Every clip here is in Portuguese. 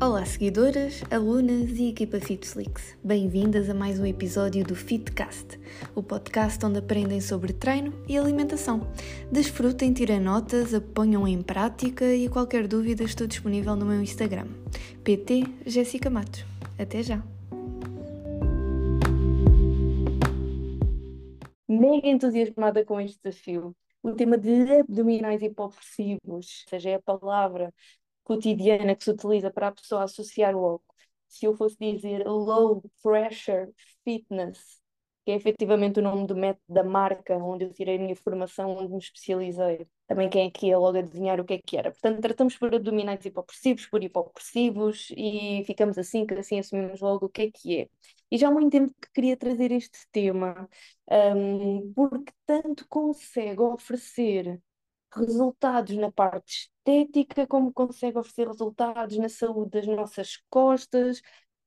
Olá, seguidoras, alunas e equipa FitFlix. Bem-vindas a mais um episódio do Fitcast, o podcast onde aprendem sobre treino e alimentação. Desfrutem, tirem notas, ponham em prática e qualquer dúvida estou disponível no meu Instagram, PT Jéssica Matos. Até já! Mega entusiasmada com este desafio. O tema de abdominais hipopressivos, ou seja, é a palavra cotidiana que se utiliza para a pessoa associar logo. Se eu fosse dizer low pressure fitness, que é efetivamente o nome do método da marca onde eu tirei a minha formação, onde me especializei. Também quem aqui é logo adivinhar o que é que era. Portanto, tratamos por abdominais hipopressivos, por hipopressivos e ficamos assim, que assim assumimos logo o que é que é. E já há muito tempo que queria trazer este tema, um, porque tanto consegue oferecer resultados na parte estética, como consegue oferecer resultados na saúde das nossas costas,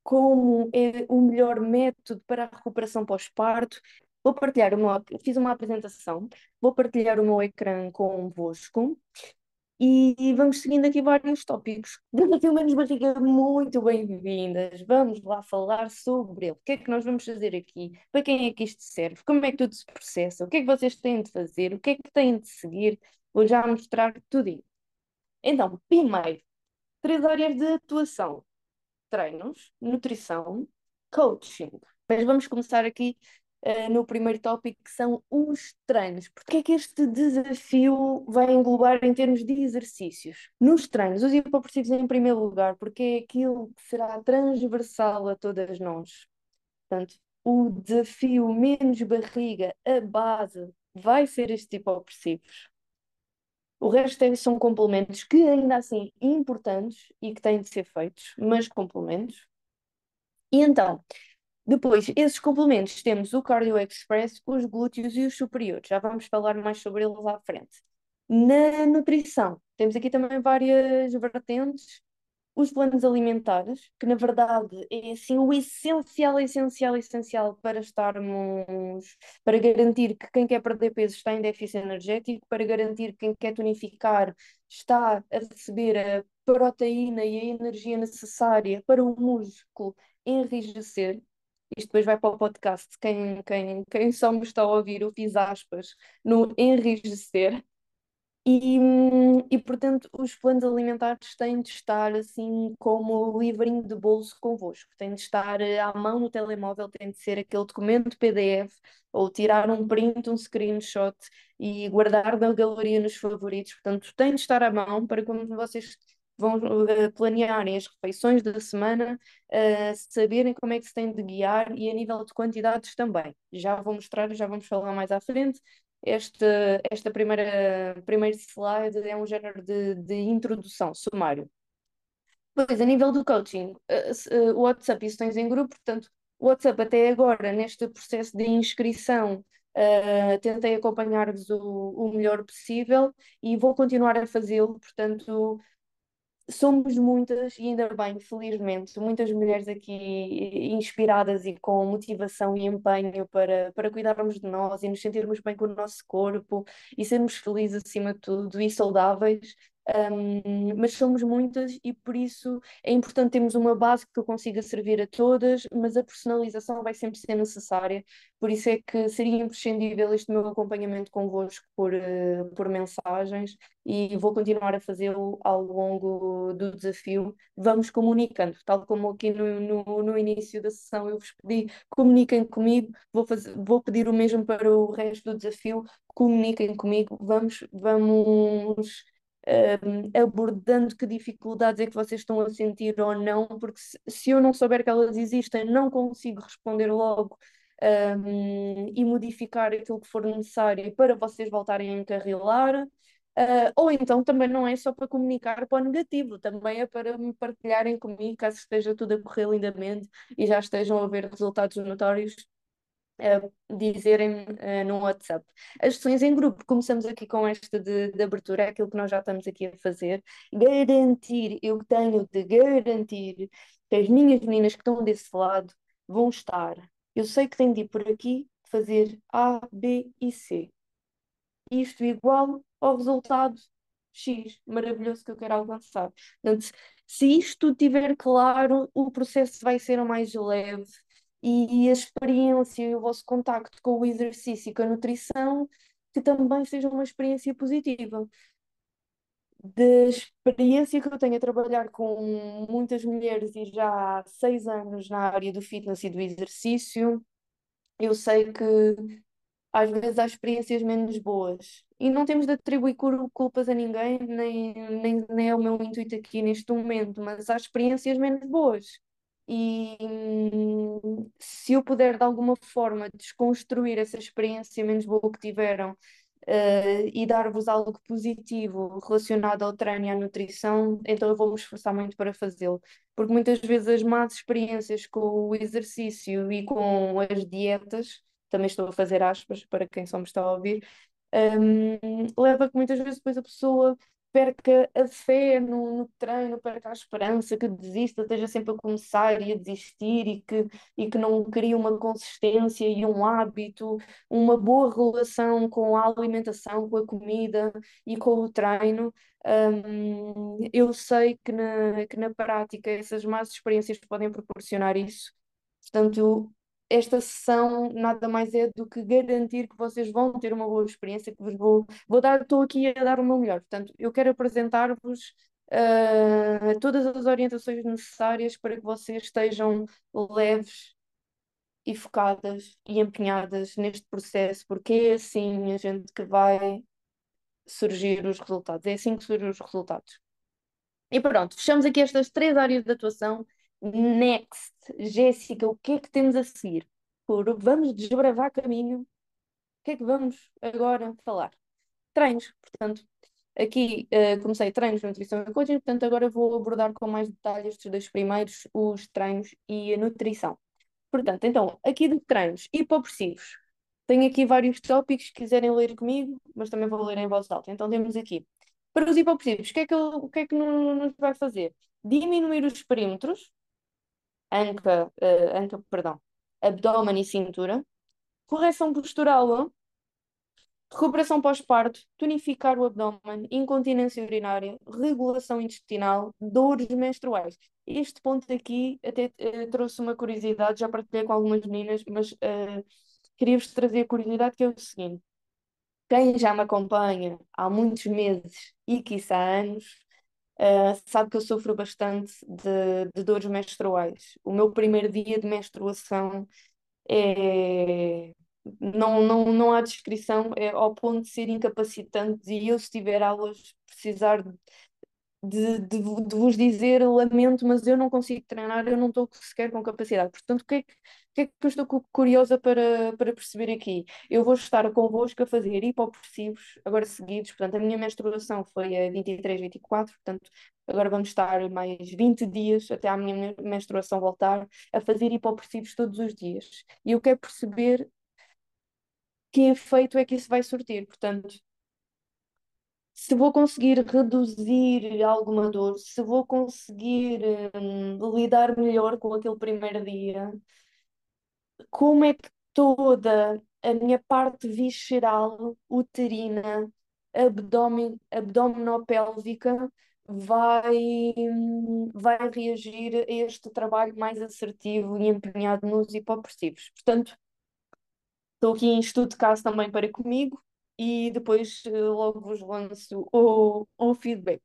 como é o melhor método para a recuperação pós-parto. Vou partilhar uma, fiz uma apresentação, vou partilhar o meu ecrã convosco e vamos seguindo aqui vários tópicos. Desafio Menos Barriga, muito bem-vindas. Vamos lá falar sobre ele. O que é que nós vamos fazer aqui? Para quem é que isto serve? Como é que tudo se processa? O que é que vocês têm de fazer? O que é que têm de seguir? Vou já mostrar tudo. Então, primeiro, três áreas de atuação: treinos, nutrição, coaching. Mas vamos começar aqui uh, no primeiro tópico, que são os treinos. Porque é que este desafio vai englobar em termos de exercícios? Nos treinos, os hipopressivos em primeiro lugar, porque é aquilo que será transversal a todas nós. Portanto, o desafio menos barriga, a base, vai ser este hipopressivos. O resto são complementos que ainda assim importantes e que têm de ser feitos, mas complementos. E então, depois, esses complementos, temos o Cardio Express, os glúteos e os superiores. Já vamos falar mais sobre eles à frente. Na nutrição, temos aqui também várias vertentes os planos alimentares, que na verdade é assim o essencial, essencial, essencial para estarmos, para garantir que quem quer perder peso está em déficit energético, para garantir que quem quer tonificar está a receber a proteína e a energia necessária para o músculo enrijecer. Isto depois vai para o podcast. Quem, quem, quem só me está a ouvir, eu fiz aspas no enrijecer. E, e, portanto, os planos alimentares têm de estar assim como livrinho de bolso convosco, têm de estar eh, à mão no telemóvel, tem de ser aquele documento PDF ou tirar um print, um screenshot e guardar na galeria nos favoritos. Portanto, tem de estar à mão para quando vocês vão uh, planearem as refeições da semana, uh, saberem como é que se tem de guiar e a nível de quantidades também. Já vou mostrar, já vamos falar mais à frente, este, esta primeira primeiro slide é um género de, de introdução, sumário. Pois, a nível do coaching, uh, o WhatsApp isso tens em grupo, portanto, o WhatsApp até agora, neste processo de inscrição, uh, tentei acompanhar-vos o, o melhor possível e vou continuar a fazê-lo, portanto, somos muitas, e ainda bem, felizmente, muitas mulheres aqui inspiradas e com motivação e empenho para, para cuidarmos de nós e nos sentirmos bem com o nosso corpo e sermos felizes acima de tudo e saudáveis. Um, mas somos muitas e por isso é importante termos uma base que consiga servir a todas, mas a personalização vai sempre ser necessária, por isso é que seria imprescindível este meu acompanhamento convosco por, uh, por mensagens e vou continuar a fazê-lo ao longo do desafio. Vamos comunicando, tal como aqui no, no, no início da sessão eu vos pedi, comuniquem comigo, vou, fazer, vou pedir o mesmo para o resto do desafio, comuniquem comigo, vamos, vamos um, abordando que dificuldades é que vocês estão a sentir ou não, porque se, se eu não souber que elas existem, não consigo responder logo um, e modificar aquilo que for necessário para vocês voltarem a encarrilar. Uh, ou então também não é só para comunicar para o negativo, também é para me partilharem comigo, caso esteja tudo a correr lindamente e já estejam a ver resultados notórios, dizerem uh, no WhatsApp. As sessões em grupo, começamos aqui com esta de, de abertura, é aquilo que nós já estamos aqui a fazer. Garantir, eu tenho de garantir que as minhas meninas que estão desse lado vão estar. Eu sei que tenho de ir por aqui fazer A, B e C. Isto igual ao resultado X maravilhoso que eu quero alcançar. Portanto, se isto tiver claro, o processo vai ser mais leve e a experiência e o vosso contacto com o exercício e com a nutrição que também seja uma experiência positiva. Da experiência que eu tenho a trabalhar com muitas mulheres e já há seis anos na área do fitness e do exercício, eu sei que às vezes há experiências menos boas. E não temos de atribuir culpas a ninguém, nem, nem, nem é o meu intuito aqui neste momento, mas há experiências menos boas. E hum, se eu puder de alguma forma desconstruir essa experiência menos boa que tiveram uh, e dar-vos algo positivo relacionado ao treino e à nutrição, então eu vou me esforçar muito para fazê-lo. Porque muitas vezes as más experiências com o exercício e com as dietas, também estou a fazer aspas para quem só me está a ouvir, um, leva que muitas vezes depois a pessoa perca a fé no, no, treino, perca a esperança, que desista, esteja sempre a começar e a desistir e que, e que não crie uma consistência e um hábito, uma boa relação com a alimentação, com a comida e com o treino. Um, eu sei que na, que na prática essas más experiências podem proporcionar isso. Portanto, esta sessão nada mais é do que garantir que vocês vão ter uma boa experiência, que vos vou, vou dar, estou aqui a dar o meu melhor. Portanto, eu quero apresentar-vos uh, todas as orientações necessárias para que vocês estejam leves e focadas e empenhadas neste processo, porque é assim a gente que vai surgir os resultados, é assim que surgem os resultados. E pronto, fechamos aqui estas três áreas de atuação Next, Jéssica, o que é que temos a seguir? Por vamos desbravar caminho. O que é que vamos agora falar? Treinos, portanto, aqui uh, comecei treinos, nutrição e coaching, portanto, agora vou abordar com mais detalhes estes dois primeiros, os treinos e a nutrição. Portanto, então, aqui de treinos hipopressivos. Tenho aqui vários tópicos que quiserem ler comigo, mas também vou ler em voz alta. Então, temos aqui. Para os hipopressivos, o que é que, o que, é que nos vai fazer? Diminuir os perímetros, anca, uh, anca, perdão, abdômen e cintura, correção postural, recuperação pós-parto, tonificar o abdômen, incontinência urinária, regulação intestinal, dores menstruais. Este ponto aqui até uh, trouxe uma curiosidade, já partilhei com algumas meninas, mas uh, queria-vos trazer a curiosidade que é o seguinte. Quem já me acompanha há muitos meses e quiçá anos, Uh, sabe que eu sofro bastante de, de, dores menstruais. O meu primeiro dia de menstruação é. Não, não, não há descrição, é ao ponto de ser incapacitante. E eu, se tiver aulas, precisar de, de, de, vos dizer, lamento, mas eu não consigo treinar, eu não estou sequer com capacidade. Portanto, o que é que, que, é que eu estou curiosa para, para perceber aqui? Eu vou estar convosco a fazer hipopressivos, agora seguidos, portanto, a minha menstruação foi a 23, 24, portanto, agora vamos estar mais 20 dias até à minha menstruação voltar a fazer hipopressivos todos os dias. E eu quero perceber que efeito é que isso vai surtir, portanto se vou conseguir reduzir alguma dor, se vou conseguir hum, lidar melhor com aquele primeiro dia, como é que toda a minha parte visceral, uterina, abdominopélvica vai, vai reagir a este trabalho mais assertivo e empenhado nos hipopressivos. Portanto, estou aqui em estudo de caso também para comigo e depois eh, logo vos lanço o, o feedback.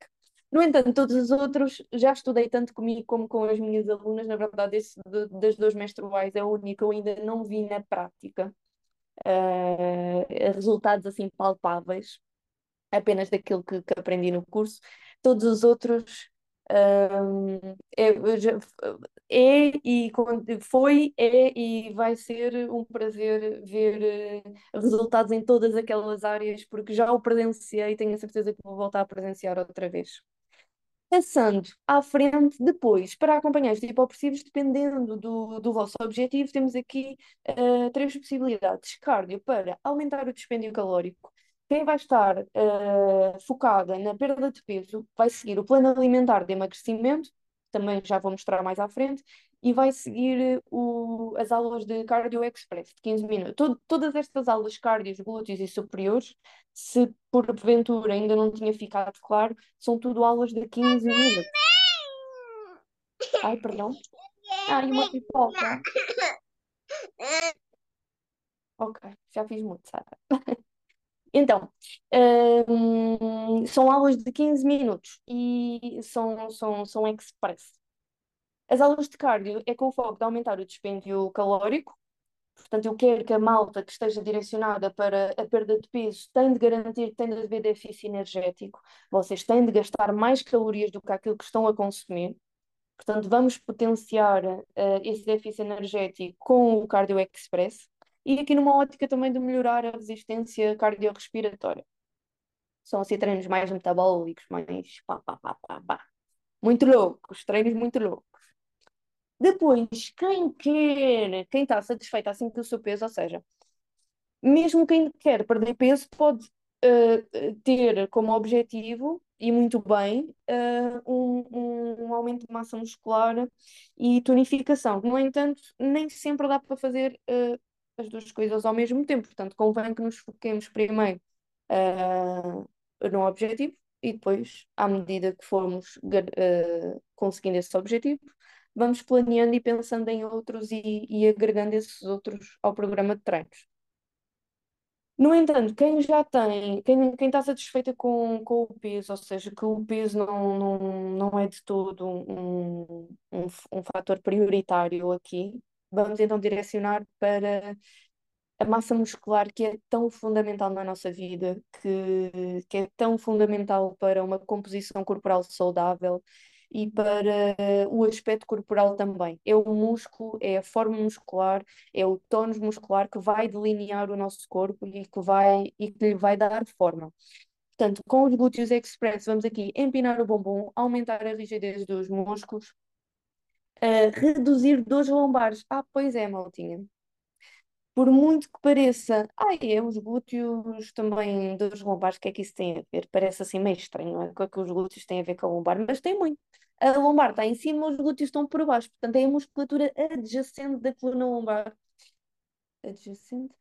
No entanto, todos os outros já estudei tanto comigo como com as minhas alunas. Na verdade, esse de, das duas menstruais é o único que eu ainda não vi na prática. Uh, resultados assim palpáveis, apenas daquilo que, que aprendi no curso. Todos os outros é, é, e foi, é e vai ser um prazer ver eh, resultados em todas aquelas áreas, porque já o presenciei e tenho a certeza que vou voltar a presenciar outra vez. Passando à frente, depois, para acompanhar estes hipopressivos, dependendo do, do vosso objetivo, temos aqui uh, três possibilidades. Cardio para aumentar o dispêndio calórico, quem vai estar uh, focada na perda de peso vai seguir o plano alimentar de emagrecimento, também já vou mostrar mais à frente, e vai seguir o, as aulas de Cardio Express de 15 minutos. Todas estas aulas cardios, glúteos e superiores, se porventura ainda não tinha ficado claro, são tudo aulas de 15 minutos. Ai, perdão. Ai, uma pipoca. Ok, já fiz muito, Sara. Então, hum, são aulas de 15 minutos e são, são, são express. As aulas de cardio é com o foco de aumentar o dispêndio calórico, portanto, eu quero que a malta que esteja direcionada para a perda de peso tem de garantir que tem de haver déficit energético, vocês têm de gastar mais calorias do que aquilo que estão a consumir. Portanto, vamos potenciar uh, esse déficit energético com o Cardio Express e aqui numa ótica também de melhorar a resistência cardiorrespiratória. São assim treinos mais metabólicos, mais pá, pá, pá, pá, pá. Muito loucos, treinos muito loucos. Depois, quem quer, quem está satisfeito assim com o seu peso, ou seja, mesmo quem quer perder peso pode uh, ter como objetivo, e muito bem, uh, um, um aumento de massa muscular e tonificação. No entanto, nem sempre dá para fazer uh, as duas coisas ao mesmo tempo. Portanto, convém que nos foquemos primeiro no objetivo e depois, à medida que formos conseguindo esse objetivo, vamos planeando e pensando em outros e, e agregando esses outros ao programa de treinos. No entanto, quem já tem, quem, quem está satisfeita com, com o peso, ou seja, que o peso não, não, não é de todo um, um, um fator prioritário aqui, vamos então direcionar para a massa muscular que é tão fundamental na nossa vida, que, que é tão fundamental para uma composição corporal saudável e para o aspecto corporal também. É o músculo, é a forma muscular, é o tónus muscular que vai delinear o nosso corpo e que vai e que lhe vai dar forma. Portanto, com os glúteos express, vamos aqui empinar o bumbum, aumentar a rigidez dos músculos, uh, reduzir dores lombares. Ah, pois é, maltinha por muito que pareça, ai, é os glúteos também dos lombares, o que é que isso tem a ver? Parece assim meio estranho, não é? O que é que os glúteos têm a ver com a lombar? Mas tem muito. A lombar está em cima, os glúteos estão por baixo, portanto é a musculatura adjacente da coluna lombar. Adjacente?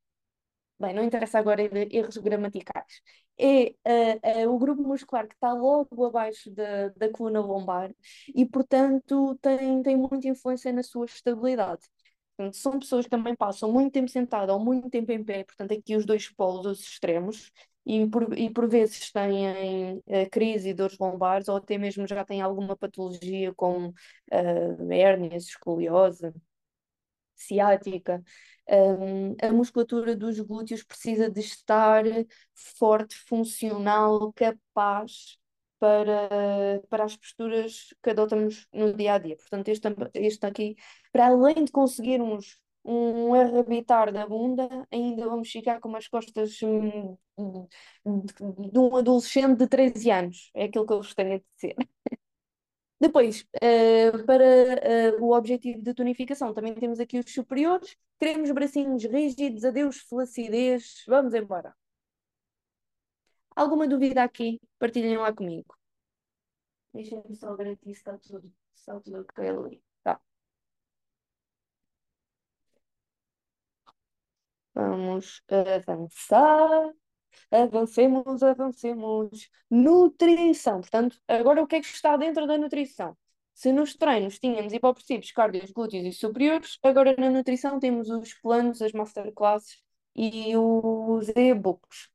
Bem, não interessa agora erros gramaticais. É uh, o grupo muscular que está logo abaixo da, da coluna lombar e, portanto, tem, tem muita influência na sua estabilidade. Portanto, são pessoas que também passam muito tempo sentadas ou muito tempo em pé, portanto, aqui os dois polos, os extremos, e por, e por vezes têm uh, crise e dores lombares, ou até mesmo já têm alguma patologia como uh, hérnias, escoliose, ciática. Um, a musculatura dos glúteos precisa de estar forte, funcional, capaz para, para as posturas que adotamos no dia a dia. Portanto, este, este aqui, para além de conseguirmos um arrebitar da bunda, ainda vamos ficar com umas costas hum, de, de um adolescente de 13 anos. É aquilo que eu gostaria de dizer. Depois, uh, para uh, o objetivo de tonificação, também temos aqui os superiores. Queremos bracinhos rígidos, adeus flacidez. Vamos embora. Alguma dúvida aqui? Partilhem lá comigo. Deixem-me só garantir se está tudo, está tudo ok ali. Tá. Vamos avançar. Avancemos, avancemos. Nutrição. Portanto, agora o que é que está dentro da nutrição? Se nos treinos tínhamos hipopressivos, cardios, glúteos e superiores, agora na nutrição temos os planos, as masterclasses e os e-books.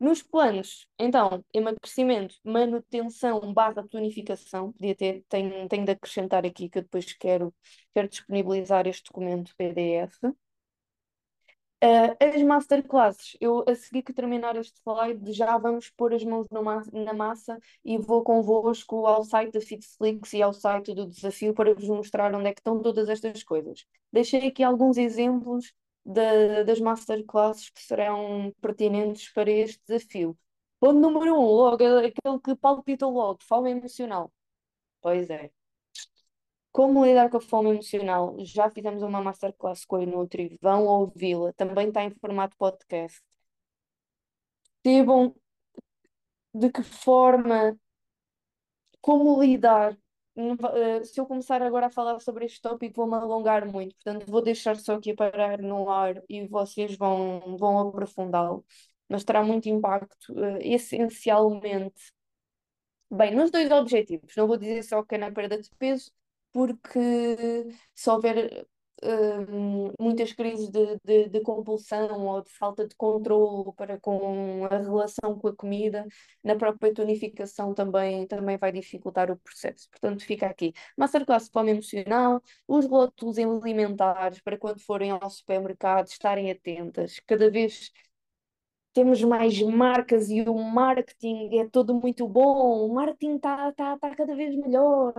Nos planos, então, emagrecimento, manutenção barra tonificação, podia ter, tenho, tenho de acrescentar aqui que eu depois quero, quero disponibilizar este documento PDF. Uh, as masterclasses, eu a seguir que terminar este slide, já vamos pôr as mãos ma na massa e vou convosco ao site da FitSlicks e ao site do desafio para vos mostrar onde é que estão todas estas coisas. Deixei aqui alguns exemplos da, das masterclasses que serão pertinentes para este desafio. Ponto número um, logo, aquele que palpita logo, fome emocional. Pois é. Como lidar com a fome emocional? Já fizemos uma masterclass com a Inutri, vão ouvi-la, também está em formato podcast. Percebam de que forma, como lidar se eu começar agora a falar sobre este tópico, vou-me alongar muito, portanto, vou deixar só aqui parar no ar e vocês vão, vão aprofundá-lo. Mas terá muito impacto, uh, essencialmente, bem, nos dois objetivos. Não vou dizer só que é na perda de peso, porque se houver uh, muitas crises de, de, de, compulsão ou de falta de controle para com a relação com a comida, na própria tonificação também, também vai dificultar o processo. Portanto, fica aqui. Masterclass de fome emocional, os rótulos alimentares para quando forem ao supermercado estarem atentas. Cada vez temos mais marcas e o marketing é todo muito bom, o marketing está tá, tá cada vez melhor.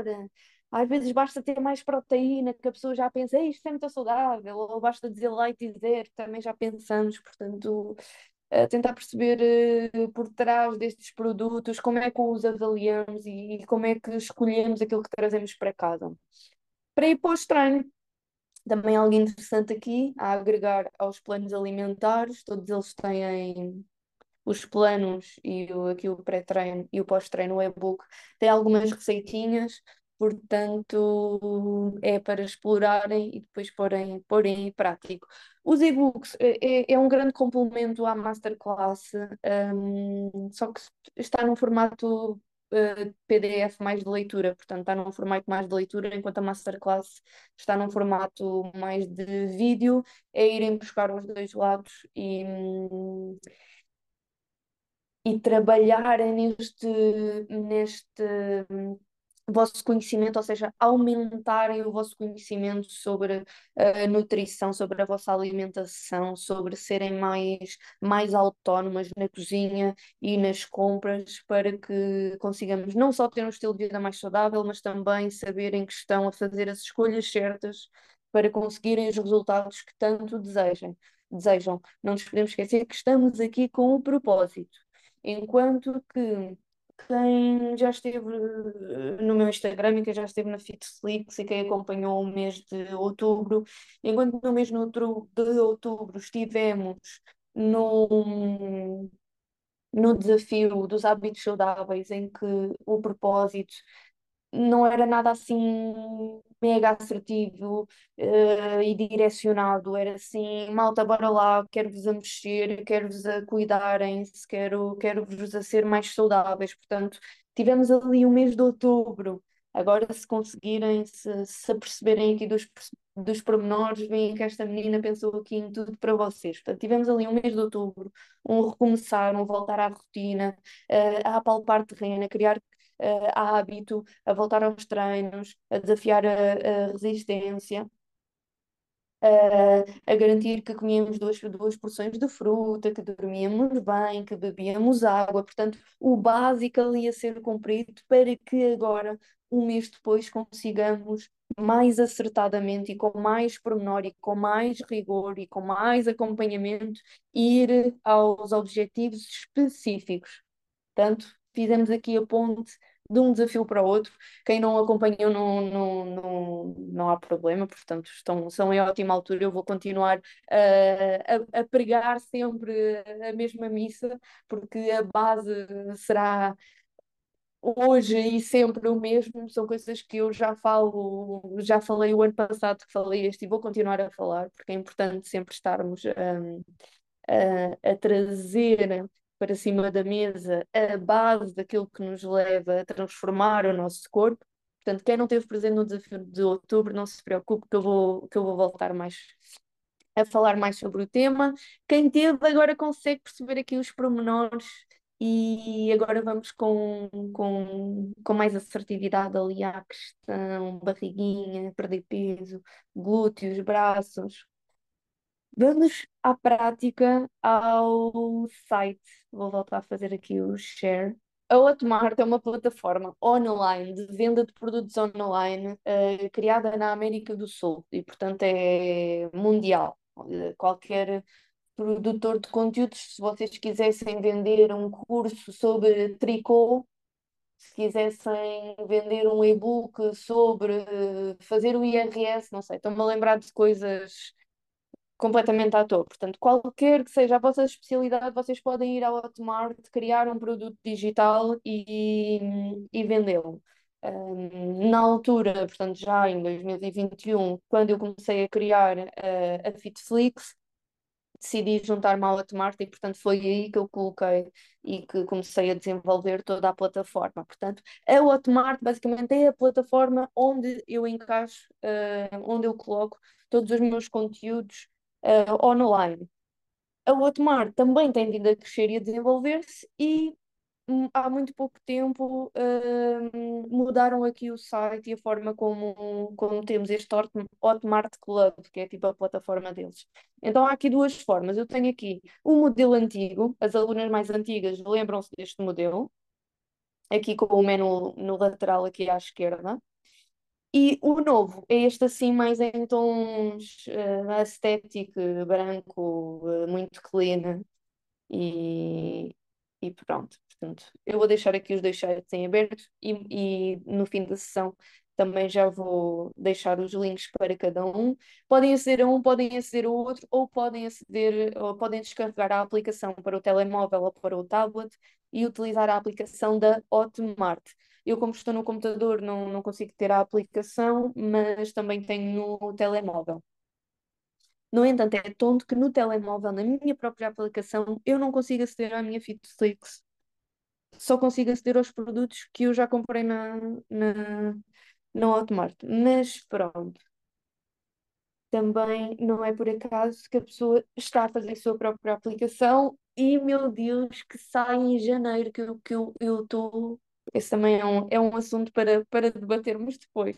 Às vezes basta ter mais proteína, que a pessoa já pensa, isto é muito saudável, ou basta dizer leite e dizer, também já pensamos, portanto, tentar perceber uh, por trás destes produtos como é que os avaliamos e, e, como é que escolhemos aquilo que trazemos para casa. Para ir para o treino, também algo interessante aqui a agregar aos planos alimentares, todos eles têm os planos e o, aqui o pré-treino e o pós-treino, o e-book, tem algumas receitinhas portanto é para explorarem e depois porem, porem em prático. Os e-books é, é, é um grande complemento à masterclass, um, só que está num formato uh, eh, PDF mais de leitura, portanto está num formato mais de leitura, enquanto a masterclass está num formato mais de vídeo, é irem buscar os dois lados e, um, e trabalharem neste, neste vosso conhecimento, ou seja, aumentarem o vosso conhecimento sobre a nutrição, sobre a vossa alimentação, sobre serem mais, mais autónomas na cozinha e nas compras, para que consigamos não só ter um estilo de vida mais saudável, mas também saberem que estão a fazer as escolhas certas para conseguirem os resultados que tanto desejam. desejam. Não nos podemos esquecer que estamos aqui com um propósito. Enquanto que quem já esteve eh, no meu Instagram e quem já esteve na Fitflix e quem acompanhou o mês de outubro, enquanto no mês de outubro estivemos no, no desafio dos hábitos saudáveis, em que o propósito não era nada assim mega assertivo uh, e direcionado, era assim, malta, bora lá, quero-vos a mexer, quero-vos a cuidarem-se, quero, quero-vos a ser mais saudáveis, portanto, tivemos ali o mês de outubro, agora se conseguirem, se, se aperceberem aqui dos, dos pormenores, veem que esta menina pensou aqui em tudo para vocês, portanto, tivemos ali um mês de outubro, um recomeçar, um voltar à rotina, uh, a apalpar terreno, a criar uh, hábito, a voltar aos treinos, a desafiar a, a resistência. Uh, a garantir que comíamos duas, duas porções de fruta, que dormíamos bem, que bebíamos água, portanto, o básico ali a ser cumprido para que agora, um mês depois, consigamos mais acertadamente e com mais pormenor e com mais rigor e com mais acompanhamento ir aos objetivos específicos. Portanto, fizemos aqui a ponte de um desafio para outro. Quem não acompanhou não, não, não, não há problema, portanto, estão, são em ótima altura. Eu vou continuar uh, a, a pregar sempre a mesma missa, porque a base será hoje e sempre o mesmo, são coisas que eu já falo, já falei o ano passado que falei este e vou continuar a falar, porque é importante sempre estarmos um, a, a trazer para cima da mesa a base daquilo que nos leva a transformar o nosso corpo. Portanto, quem não esteve presente no desafio de outubro, não se preocupe que eu vou, que eu vou voltar mais a falar mais sobre o tema. Quem teve agora consegue perceber aqui os pormenores e agora vamos com, com, com mais assertividade ali à questão, barriguinha, perder peso, glúteos, braços, Vamos à prática ao site. Vou voltar a fazer aqui o share. A Hotmart é uma plataforma online de venda de produtos online uh, criada na América do Sul e, portanto, é mundial. Qualquer produtor de conteúdos, se vocês quisessem vender um curso sobre tricô, se quisessem vender um e-book sobre fazer o IRS, não sei, estou-me a lembrar de coisas completamente à toa. Portanto, qualquer que seja a vossa especialidade, vocês podem ir ao Hotmart, criar um produto digital e, e vendê-lo. Na altura, portanto, já em 2021, quando eu comecei a criar uh, a Fitflix, decidi juntar-me à Hotmart e, portanto, foi aí que eu coloquei e que comecei a desenvolver toda a plataforma. Portanto, a Hotmart basicamente é a plataforma onde eu encaixo, uh, onde eu coloco todos os meus conteúdos uh, online. A Hotmart também tem vindo a crescer e a desenvolver-se e Hum, há muito pouco tempo hum, mudaram aqui o site e a forma como, como temos este Hotmart Club, que é tipo a plataforma deles. Então há aqui duas formas. Eu tenho aqui o modelo antigo, as alunas mais antigas lembram-se deste modelo, aqui com o menu no lateral aqui à esquerda. E o novo é este assim mais em tons uh, estético, branco, uh, muito clean e, e pronto. Portanto, eu vou deixar aqui os dois chats em aberto e, e no fim da sessão também já vou deixar os links para cada um. Podem aceder a um, podem aceder ao outro, ou podem aceder, ou podem descarregar a aplicação para o telemóvel ou para o tablet e utilizar a aplicação da Hotmart. Eu, como estou no computador, não, não consigo ter a aplicação, mas também tenho no telemóvel. No entanto, é tonto que no telemóvel, na minha própria aplicação, eu não consigo aceder à minha Fitflix só consigo aceder aos produtos que eu já comprei na, na, na Hotmart. Mas pronto. Também não é por acaso que a pessoa está a fazer a sua própria aplicação e, meu Deus, que sai em janeiro, que eu que eu estou. Esse também é um, é um assunto para, para debatermos depois.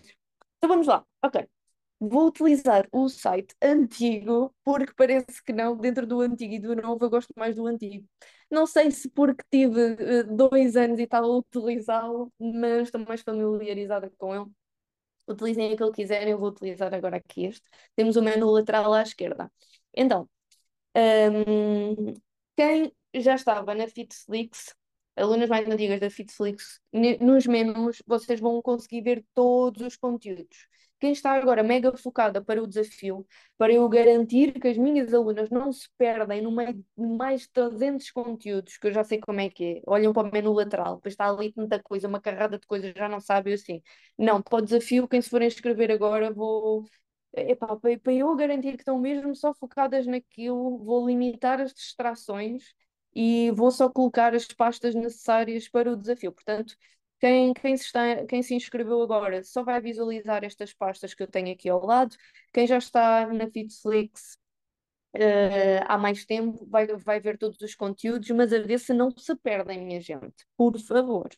Então vamos lá. Ok. Vou utilizar o site antigo, porque parece que não, dentro do antigo e do novo, eu gosto mais do antigo. Não sei se porque tive uh, dois anos e tal a utilizá-lo, mas estou mais familiarizada com ele. Utilizem aquele que quiserem, eu vou utilizar agora aqui este. Temos o menu lateral à esquerda. Então, um, quem já estava na FitFlix, alunas mais antigas da FitFlix, nos menus vocês vão conseguir ver todos os conteúdos quem está agora mega focada para o desafio, para eu garantir que as minhas alunas não se perdem no meio de mais 300 conteúdos, que eu já sei como é que é, olham para o menu lateral, depois está ali tanta coisa, uma carrada de coisas, já não sabem assim. Não, para o desafio, quem se forem inscrever agora, vou. Epá, para eu garantir que estão mesmo só focadas naquilo, vou limitar as distrações e vou só colocar as pastas necessárias para o desafio. Portanto, quem, quem, se está, quem se inscreveu agora só vai visualizar estas pastas que eu tenho aqui ao lado. Quem já está na Fitflix uh, há mais tempo vai, vai ver todos os conteúdos, mas a ver se não se perdem, minha gente. Por favor.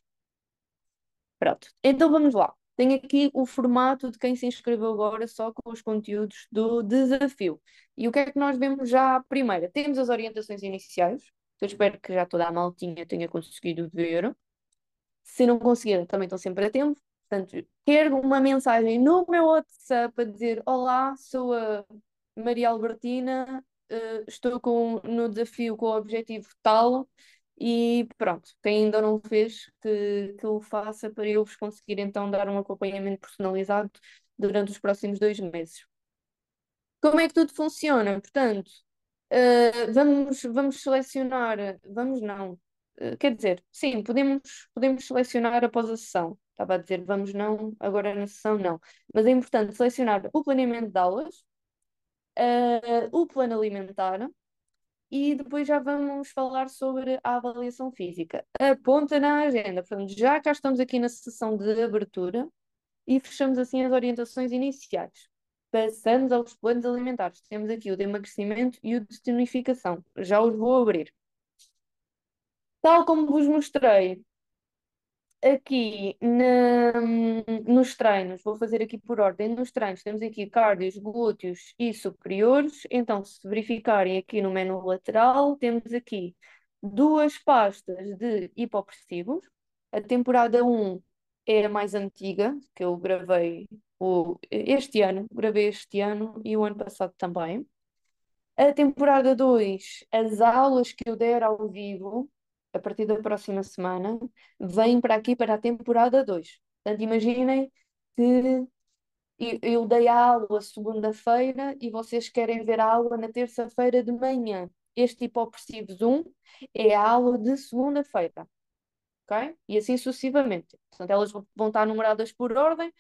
Pronto, então vamos lá. Tenho aqui o formato de quem se inscreveu agora só com os conteúdos do desafio. E o que é que nós vemos já primeiro? Temos as orientações iniciais, eu espero que já toda a maltinha tenha conseguido ver. Se não conseguiram, também estão sempre a tempo. Portanto, quero uma mensagem no meu WhatsApp a dizer: Olá, sou a Maria Albertina, uh, estou com, no desafio com o objetivo tal. E pronto, quem ainda não fez, que, que o faça para eu vos conseguir então dar um acompanhamento personalizado durante os próximos dois meses. Como é que tudo funciona? Portanto, uh, vamos, vamos selecionar, vamos não, eh, quer dizer, sim, podemos, podemos selecionar após a sessão. Estava a dizer, vamos não, agora na sessão não. Mas é importante selecionar o planeamento de aulas, uh, o plano alimentar e depois já vamos falar sobre a avaliação física. Aponta na agenda. Portanto, já cá estamos aqui na sessão de abertura e fechamos assim as orientações iniciais. Passamos aos planos alimentares. Temos aqui o de emagrecimento e o de tonificação. Já os vou abrir. Tal como vos mostrei aqui na- nos treinos, vou fazer aqui por ordem, nos treinos temos aqui cárdios, glúteos e superiores, então se verificarem aqui no menu lateral, temos aqui duas pastas de hipopressivos, a temporada 1 é a mais antiga, que eu gravei o, este ano, gravei este ano e o ano passado também. A temporada 2, as aulas que eu der ao vivo, a partir da próxima semana, vêm para aqui para a temporada 2. Portanto, imaginem que eu dei a aula segunda-feira e vocês querem ver a aula na terça-feira de manhã. Este Hipopressivos 1 é a aula de segunda-feira. ok? E assim sucessivamente. Portanto, elas vão estar numeradas por ordem.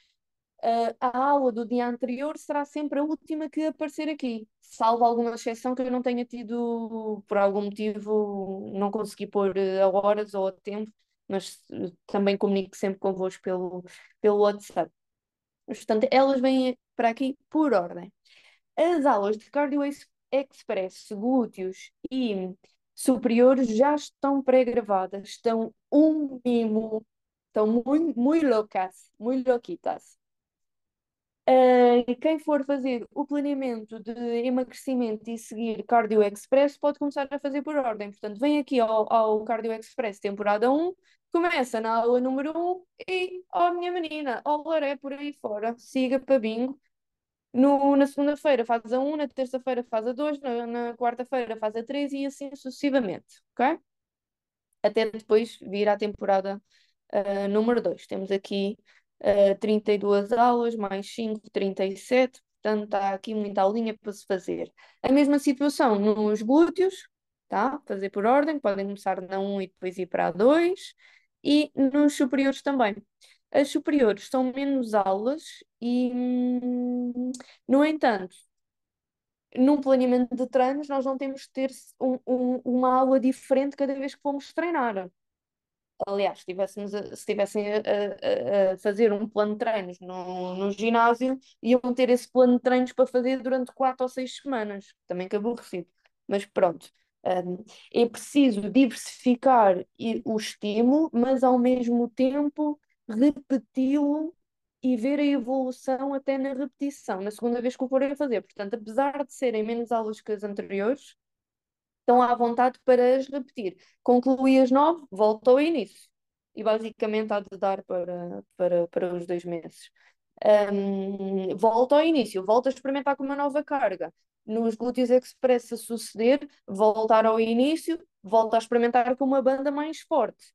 Uh, a aula do dia anterior será sempre a última que aparecer aqui, salvo alguma exceção que eu não tenha tido, por algum motivo, não consegui pôr a horas ou a tempo, mas também comunico sempre convosco pelo, pelo WhatsApp. Portanto, elas vêm para aqui por ordem. As aulas de Cardio Express, glúteos e superiores já estão pré-gravadas, estão um mimo, estão muito, muito loucas, muito louquitas. Uh, quem for fazer o planeamento de emagrecimento e seguir Cardio Express pode começar a fazer por ordem. Portanto, vem aqui ao, ao Cardio Express temporada 1, começa na aula número 1 e, ó oh, minha menina, ó Laré por aí fora, siga para bingo. No, na segunda-feira faz a 1, na terça-feira faz a 2, na, na quarta-feira faz a 3 e assim sucessivamente, ok? Até depois vir à temporada uh, número 2. Temos aqui uh, 32 aulas, mais 5, 37, portanto está aqui muita aulinha para se fazer. A mesma situação nos glúteos, tá? Fazer por ordem, podem começar na 1 e depois ir para a 2, e nos superiores também. As superiores são menos aulas e, hum, no entanto, num planeamento de treinos, nós não temos que ter um, um, uma aula diferente cada vez que formos treinar. Aliás, se estivéssemos a, se estivessem a, a, a, fazer um plano de treinos no, no ginásio, iam ter esse plano de treinos para fazer durante quatro ou seis semanas. Também que aborrecido. Mas pronto. Um, é preciso diversificar o estímulo, mas ao mesmo tempo repeti-lo e ver a evolução até na repetição, na segunda vez que o forem fazer. Portanto, apesar de serem menos aulas que as anteriores, estão à vontade para as repetir. Concluí as nove, volto ao início. E basicamente há de dar para, para, para os dois meses. Um, volto ao início, volto a experimentar com uma nova carga. Nos glúteos express a suceder, voltar ao início, volto a experimentar com uma banda mais forte.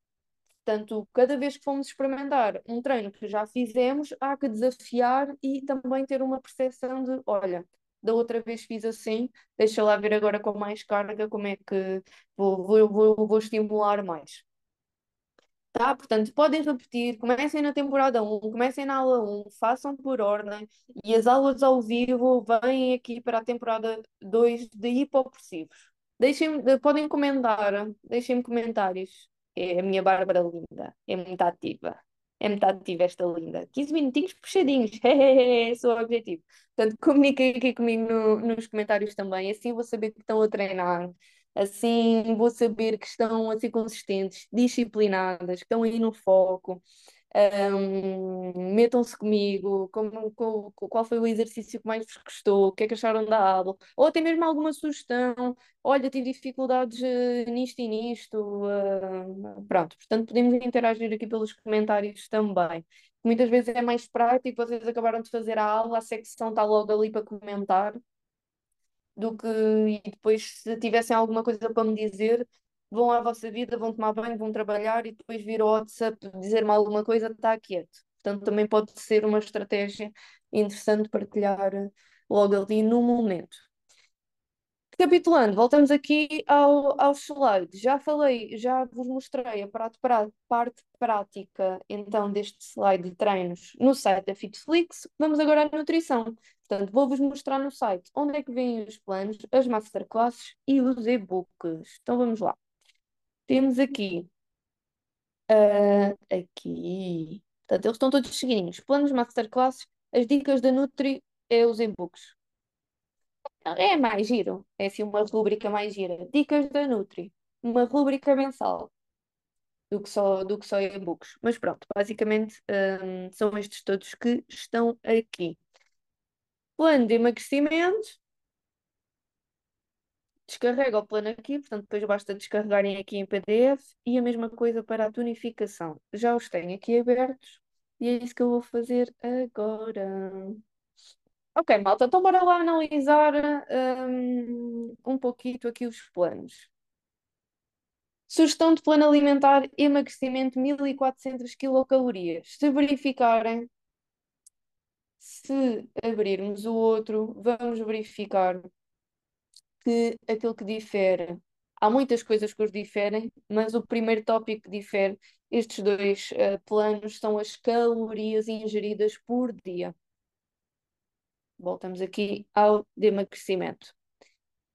Portanto, cada vez que fomos experimentar um treino que já fizemos, há que desafiar e também ter uma percepção de, olha, da outra vez fiz assim, deixa lá ver agora com mais carga como é que vou, vou, vou, vou estimular mais. Tá? Portanto, podem repetir, comecem na temporada 1, comecem na aula 1, façam por ordem e as aulas ao vivo vêm aqui para a temporada 2 de hipopressivos. Deixem, podem comentar, deixem comentários é a minha Bárbara linda, é muito ativa. É ativa esta linda. 15 minutinhos puxadinhos, sou o objetivo. Portanto, comuniquem aqui comigo no, nos comentários também, assim vou saber que estão a treinar, assim vou saber que estão a ser consistentes, disciplinadas, que estão aí no foco. Um, metam-se comigo, como, qual, qual foi o exercício que mais vos gostou, o que é que acharam da aula, ou até mesmo alguma sugestão, olha, tive dificuldades uh, nisto e nisto, uh, pronto, portanto podemos interagir aqui pelos comentários também. Muitas vezes é mais prático, vocês acabaram de fazer a aula, a secção está logo ali para comentar, do que e depois se tivessem alguma coisa para me dizer, vão à vossa vida, vão tomar banho, vão trabalhar e depois vir ao WhatsApp dizer-me alguma coisa, está quieto. Portanto, também pode ser uma estratégia interessante partilhar logo ali no momento. Recapitulando, voltamos aqui ao, ao slide. Já falei, já vos mostrei a parte, parte prática então deste slide de treinos no site da Fitflix. Vamos agora à nutrição. Portanto, vou-vos mostrar no site onde é que vêm os planos, as masterclasses e os e-books. Então vamos lá. Temos aqui. Uh, aqui. Portanto, eles estão todos seguidinhos. Planos, masterclasses, as dicas da Nutri é os e-books. É mais giro. É assim uma rúbrica mais gira. Dicas da Nutri. Uma rúbrica mensal. Do que só, do que só e-books. Mas pronto, basicamente um, são estes todos que estão aqui. Plano de emagrecimento descarrega o plano aqui, portanto depois basta descarregarem aqui em PDF e a mesma coisa para a tonificação. Já os tenho aqui abertos e é isso que eu vou fazer agora. Ok, malta, então bora lá analisar um, um pouquinho aqui os planos. Sugestão de plano alimentar, emagrecimento 1400 quilocalorias. Se verificarem, se abrirmos o outro, vamos verificar que aquilo que difere, há muitas coisas que os diferem, mas o primeiro tópico que difere estes dois uh, planos são as calorias ingeridas por dia. Voltamos aqui ao de emagrecimento.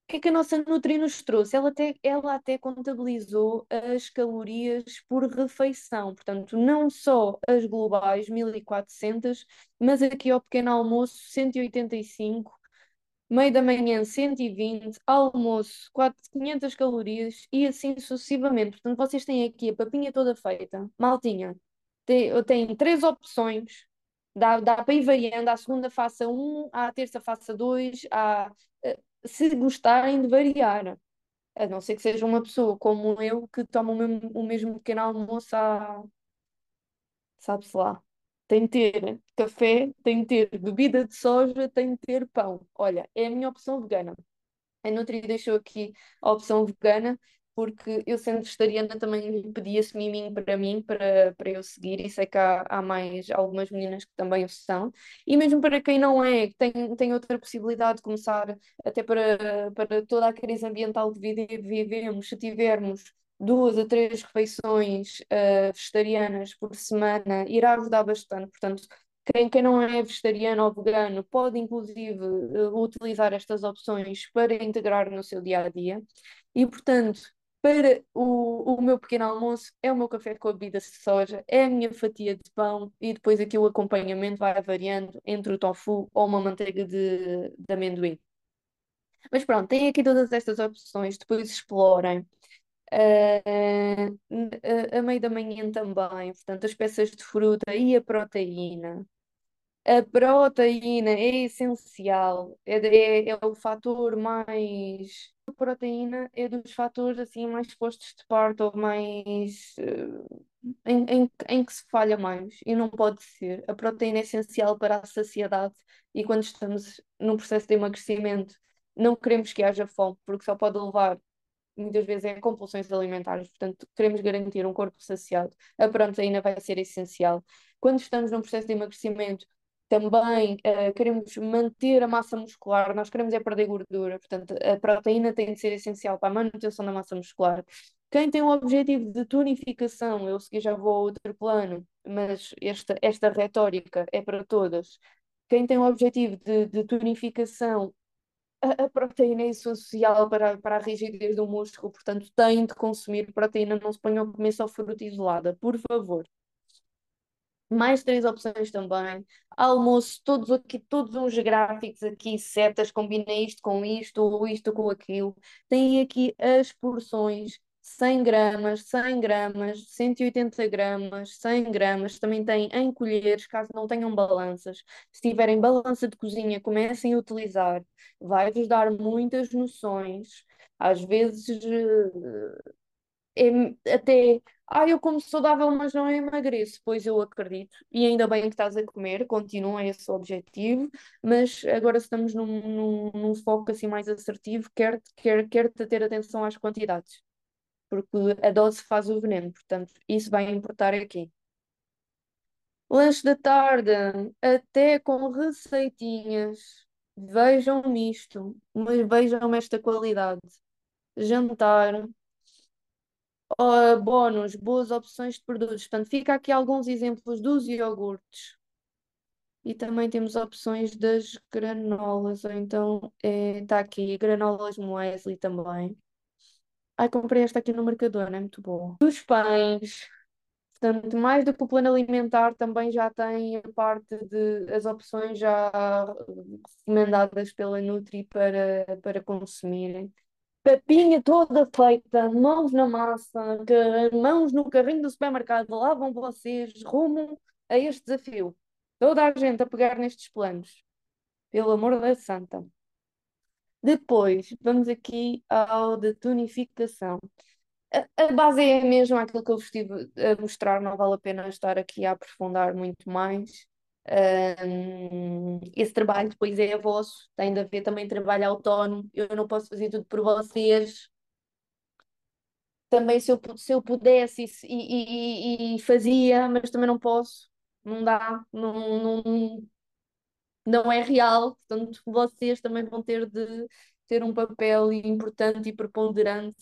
O que é que a nossa Nutri nos trouxe? Ela até, ela até contabilizou as calorias por refeição, portanto, não só as globais, 1400, mas aqui ao pequeno almoço, 185, meio da manhã 120, almoço 4, 500 calorias e assim sucessivamente. Portanto, vocês têm aqui a papinha toda feita, maltinha. Tem, tem três opções, dá, dá para ir variando. À segunda faça um, à terça faça dois, à, eh, se gostarem de variar. A não ser que seja uma pessoa como eu que toma o mesmo, o mesmo pequeno almoço à, sabe-se lá. Tem de ter café, tem de ter bebida de soja, tem de ter pão. Olha, é a minha opção vegana. A Nutri deixou aqui a opção vegana porque eu sendo vegetariana também pedi esse miminho para mim, para, para eu seguir, e sei que há, há mais algumas meninas que também o são, e mesmo para quem não é, tem, tem outra possibilidade de começar, até para, para toda a crise ambiental que vivemos, se tivermos duas a três refeições uh, vegetarianas por semana, irá ajudar bastante. Portanto, quem, quem não é vegetariano ou vegano pode, inclusive, uh, utilizar estas opções para integrar no seu dia a dia. E, portanto, para o, o meu pequeno almoço é o meu café com a bebida de soja, é a minha fatia de pão e depois aqui o acompanhamento vai variando entre o tofu ou uma manteiga de, de amendoim. Mas pronto, tem aqui todas estas opções, depois explorem. Uh, a, meio da manhã também, portanto, as peças de fruta e a proteína. A proteína é essencial, é, é, é o fator mais. A proteína é dos fatores assim mais postos de parte ou mais. Uh, em, em, em que se falha mais e não pode ser. A proteína é essencial para a saciedade e quando estamos num processo de emagrecimento não queremos que haja fome porque só pode levar muitas vezes é compulsões alimentares, portanto, queremos garantir um corpo saciado, a proteína vai ser essencial. Quando estamos num processo de emagrecimento, também uh, queremos manter a massa muscular, nós queremos é perder gordura, portanto, a proteína tem de ser essencial para a manutenção da massa muscular. Quem tem o objetivo de tonificação, eu segui já vou a outro plano, mas esta, esta retórica é para todas. Quem tem o objetivo de, de tonificação a, proteína é essencial para, para a rigidez do músculo, portanto, tem de consumir proteína, não se ponham a comer só fruta isolada, por favor. Mais três opções também. Almoço, todos aqui, todos uns gráficos aqui, setas, combina isto com isto, ou isto com aquilo. Tem aqui as porções 100 gramas, 100 gramas, 180 gramas, 100 gramas, também tem em colheres, caso não tenham balanças. Se tiverem balança de cozinha, comecem a utilizar, vai-vos dar muitas noções. Às vezes é até, ah, eu como saudável, mas não emagreço, pois eu acredito, e ainda bem que estás a comer, continua esse objetivo, mas agora estamos num, num, num foco assim mais assertivo, quer, quer, quer ter atenção às quantidades porque a dose faz o veneno, portanto, isso vai importar aqui. Lanche da tarde, até com receitinhas. Vejam isto, mas vejam esta qualidade. Jantar, uh, bónus, boas opções de produtos. Portanto, fica aqui alguns exemplos dos iogurtes. E também temos opções das granolas, ou então está eh, aqui granolas Muesli também. Ai, comprei esta aqui no Mercadona, é muito boa. Dos pães, portanto, mais do que o plano alimentar, também já tem a parte de as opções já recomendadas pela Nutri para, para consumirem. Papinha toda feita, mãos na massa, mãos no carrinho do supermercado, lá vão vocês rumo a este desafio. Toda a gente a pegar nestes planos. Pelo amor da santa. Depois, vamos aqui ao de tonificação. A, a base é a mesma, aquilo que eu vos estive a mostrar, não vale a pena estar aqui a aprofundar muito mais. Um, esse trabalho depois é vosso, tem de haver também trabalho autónomo. Eu não posso fazer tudo por vocês. Também, se eu, se eu pudesse e, e, e, e fazia, mas também não posso, não dá, não, não, não é real, portanto, vocês também vão ter de ter um papel importante e preponderante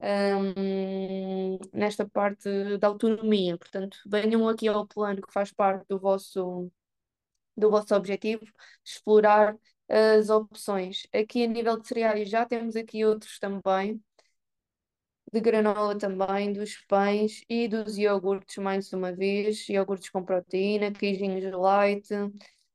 um, nesta parte da autonomia. Portanto, venham aqui ao plano que faz parte do vosso, do vosso objetivo, explorar as opções. Aqui a nível de cereais já temos aqui outros também, de granola também, dos pães e dos iogurtes mais uma vez, iogurtes com proteína, queijinhos light,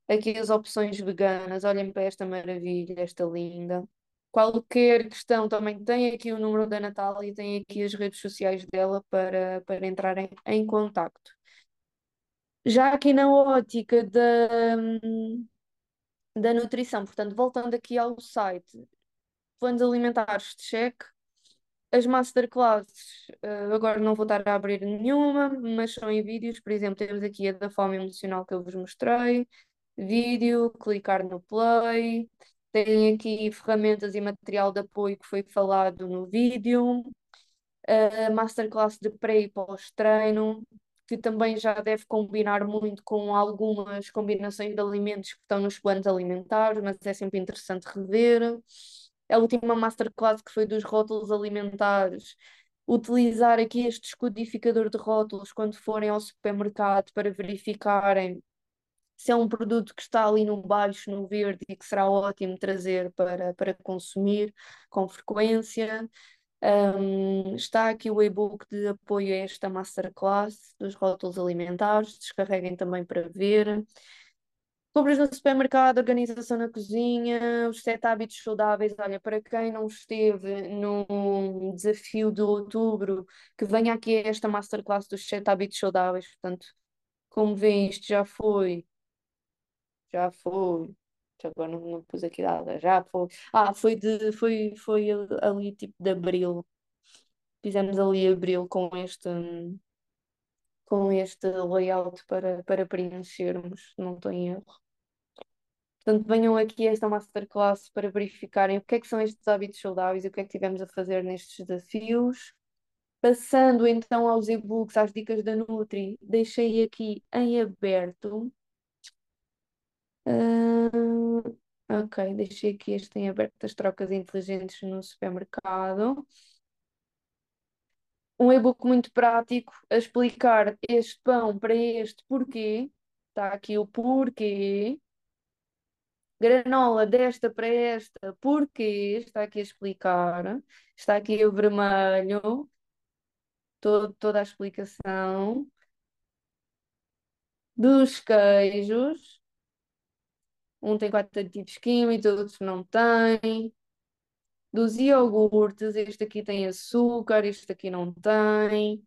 aqui as opções veganas, olhem para esta maravilha, esta linda. Qualquer questão também tem aqui o número da Natália e tem aqui as redes sociais dela para, para entrarem em contacto. Já aqui na ótica da, da nutrição, portanto, voltando aqui ao site, planos alimentares de cheque, as masterclasses, uh, agora não vou estar a abrir nenhuma, mas são em vídeos, por exemplo, temos aqui a da fome emocional que eu vos mostrei, vídeo, clicar no play, tem aqui ferramentas e material de apoio que foi falado no vídeo, a masterclass de pré e pós-treino, que também já deve combinar muito com algumas combinações de alimentos que estão nos planos alimentares, mas é sempre interessante rever. A última masterclass que foi dos rótulos alimentares, utilizar aqui este descodificador de rótulos quando forem ao supermercado para verificarem se é um produto que está ali no baixo, no verde e que será ótimo trazer para, para consumir com frequência. Um, está aqui o e-book de apoio a esta masterclass dos rótulos alimentares, descarreguem também para ver. Compras no supermercado, organização na cozinha, os sete hábitos saudáveis. Olha, para quem não esteve no desafio de outubro, que venha aqui esta masterclass dos sete hábitos saudáveis. Portanto, como vêem, isto já foi já foi. Agora não, não pus aqui nada. Já foi. Ah, foi de foi, foi ali tipo de abril. Fizemos ali abril com este com este layout para, para preenchermos, não estou em erro. Portanto, venham aqui a esta masterclass para verificarem o que é que são estes hábitos saudáveis e o que é que tivemos a fazer nestes desafios. Passando então aos e-books, às dicas da Nutri, deixei aqui em aberto Uh, ok, deixei aqui este em aberto as trocas inteligentes no supermercado. Um e-book muito prático a explicar este pão para este porquê. Está aqui o porquê. Granola desta para esta, porquê? Está aqui a explicar. Está aqui o vermelho. Todo, toda a explicação. Dos queijos um tem quatro aditivos químicos, outros não têm. Dos iogurtes, este aqui tem açúcar, este aqui não tem.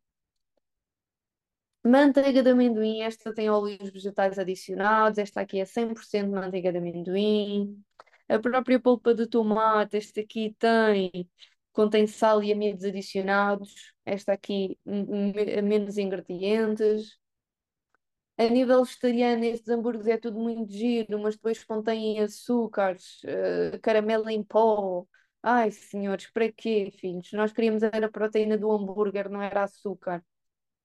Manteiga de amendoim, esta tem óleos vegetais adicionados, esta aqui é 100% manteiga de amendoim. A própria polpa de tomate, este aqui tem, contém sal e amidos adicionados, esta aqui menos ingredientes. A nível vegetariano, estes hambúrgueres é tudo muito giro, mas depois contêm açúcares, uh, caramelo em pó. Ai, senhores, para quê, filhos? Nós queríamos era a proteína do hambúrguer, não era açúcar.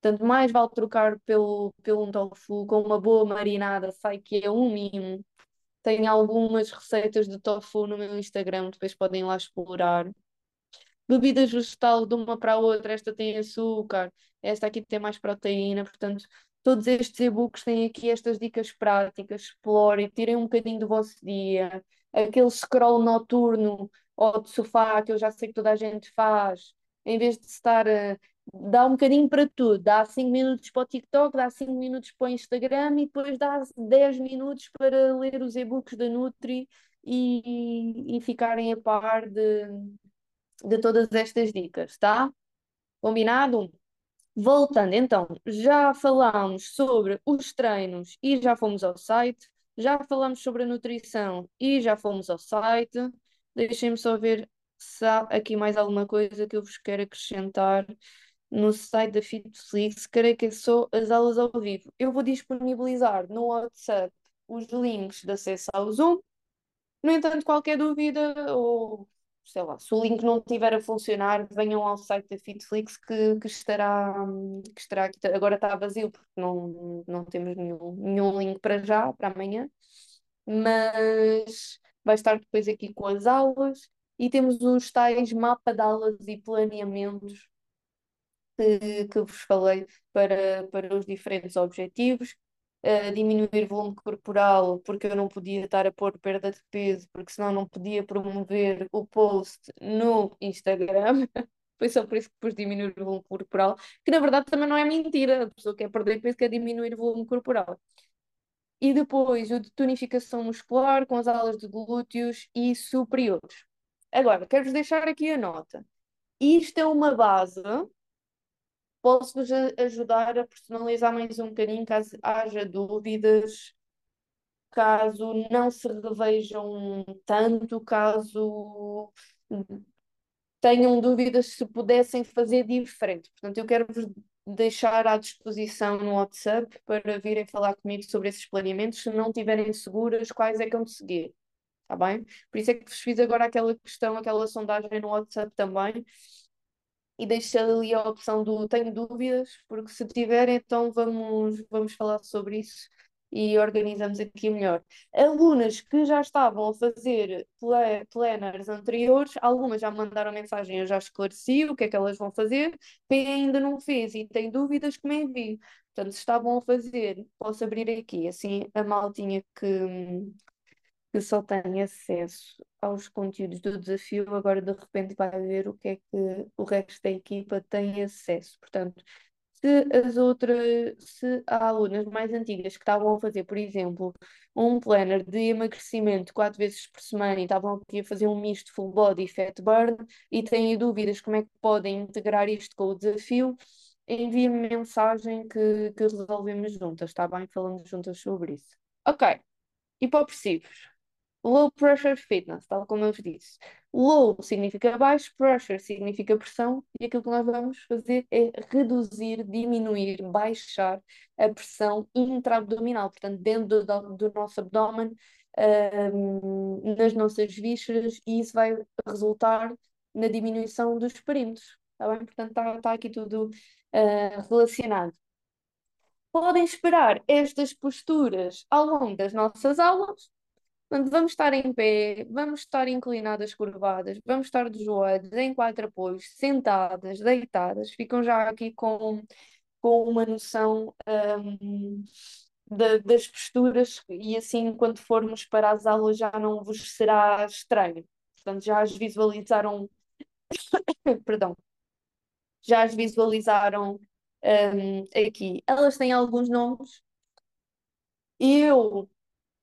Portanto, mais vale trocar pelo, pelo um tofu com uma boa marinada, sai que é um mimo. Tenho algumas receitas de tofu no meu Instagram, depois podem lá explorar. Bebidas vegetal de uma para a outra, esta tem açúcar, esta aqui tem mais proteína, portanto, Todos estes e-books têm aqui estas dicas práticas, explorem, tirem um bocadinho do vosso dia, aquele scroll noturno ou de sofá que eu já sei que toda a gente faz, em vez de estar a dá um bocadinho para tudo, dá 5 minutos para o TikTok, dá 5 minutos para o Instagram e depois dá 10 minutos para ler os e-books da Nutri e, e ficarem a par de, de todas estas dicas, tá? Combinado? Voltando, então, já falámos sobre os treinos e já fomos ao site, já falámos sobre a nutrição e já fomos ao site. Deixem-me só ver se há aqui mais alguma coisa que eu vos quero acrescentar no site da FitFlix. Creio que é só as aulas ao vivo. Eu vou disponibilizar no WhatsApp os links de acesso ao Zoom. No entanto, qualquer dúvida ou sei lá, se o link não estiver a funcionar, venham ao site da Fitflix que, que estará, que estará. Agora está vazio porque não, não temos nenhum, nenhum link para já, para amanhã, mas vai estar depois aqui com as aulas. e temos os tais mapa de aulas e planeamentos que, que vos falei para, para os diferentes objetivos. Diminuir volume corporal, porque eu não podia estar a pôr perda de peso, porque senão não podia promover o post no Instagram. Foi só por isso que pus diminuir o volume corporal, que na verdade também não é mentira. A pessoa quer perder peso quer diminuir o volume corporal. E depois o de tonificação muscular com as alas de glúteos e superiores. Agora, quero-vos deixar aqui a nota. Isto é uma base posso-vos ajudar a personalizar mais um bocadinho caso haja dúvidas, caso não se revejam tanto, caso tenham dúvidas se pudessem fazer diferente. Portanto, eu quero-vos deixar à disposição no WhatsApp para virem falar comigo sobre esses planeamentos, se não tiverem seguras quais é que eu seguir. Está bem? Por isso é que vos fiz agora aquela questão, aquela sondagem no WhatsApp também, e deixei ali a opção do tenho dúvidas, porque se tiver, então vamos, vamos falar sobre isso e organizamos aqui melhor. Alunas que já estavam a fazer planners anteriores, algumas já mandaram mensagem, eu já esclareci o que é que elas vão fazer, quem ainda não fez e tem dúvidas que me envie. Portanto, se estavam a fazer, posso abrir aqui, assim a maltinha que, que só tem acesso aos conteúdos do desafio, agora de repente vai ver o que é que o resto da equipa tem acesso. Portanto, se as outras, se há alunas mais antigas que estavam a fazer, por exemplo, um planner de emagrecimento quatro vezes por semana e estavam aqui a fazer um misto full body fat burn e têm dúvidas como é que podem integrar isto com o desafio, enviem-me mensagem que, que resolvemos juntas, está bem? Falamos juntas sobre isso. Ok, hipopressivos. Low pressure fitness, tal como eu vos disse. Low significa baixo, pressure significa pressão, e aquilo que nós vamos fazer é reduzir, diminuir, baixar a pressão intraabdominal, portanto, dentro do, do nosso abdômen, um, nas nossas vísceras, e isso vai resultar na diminuição dos perímetros. Tá bem? Portanto, está tá aqui tudo uh, relacionado. Podem esperar estas posturas ao longo das nossas aulas vamos estar em pé, vamos estar inclinadas, curvadas, vamos estar de joelhos, em quatro apoios, sentadas, deitadas, ficam já aqui com, com uma noção um, das posturas e assim quando formos para as aulas já não vos será estranho. Portanto, já as visualizaram, perdão, já as visualizaram um, aqui. Elas têm alguns nomes. Eu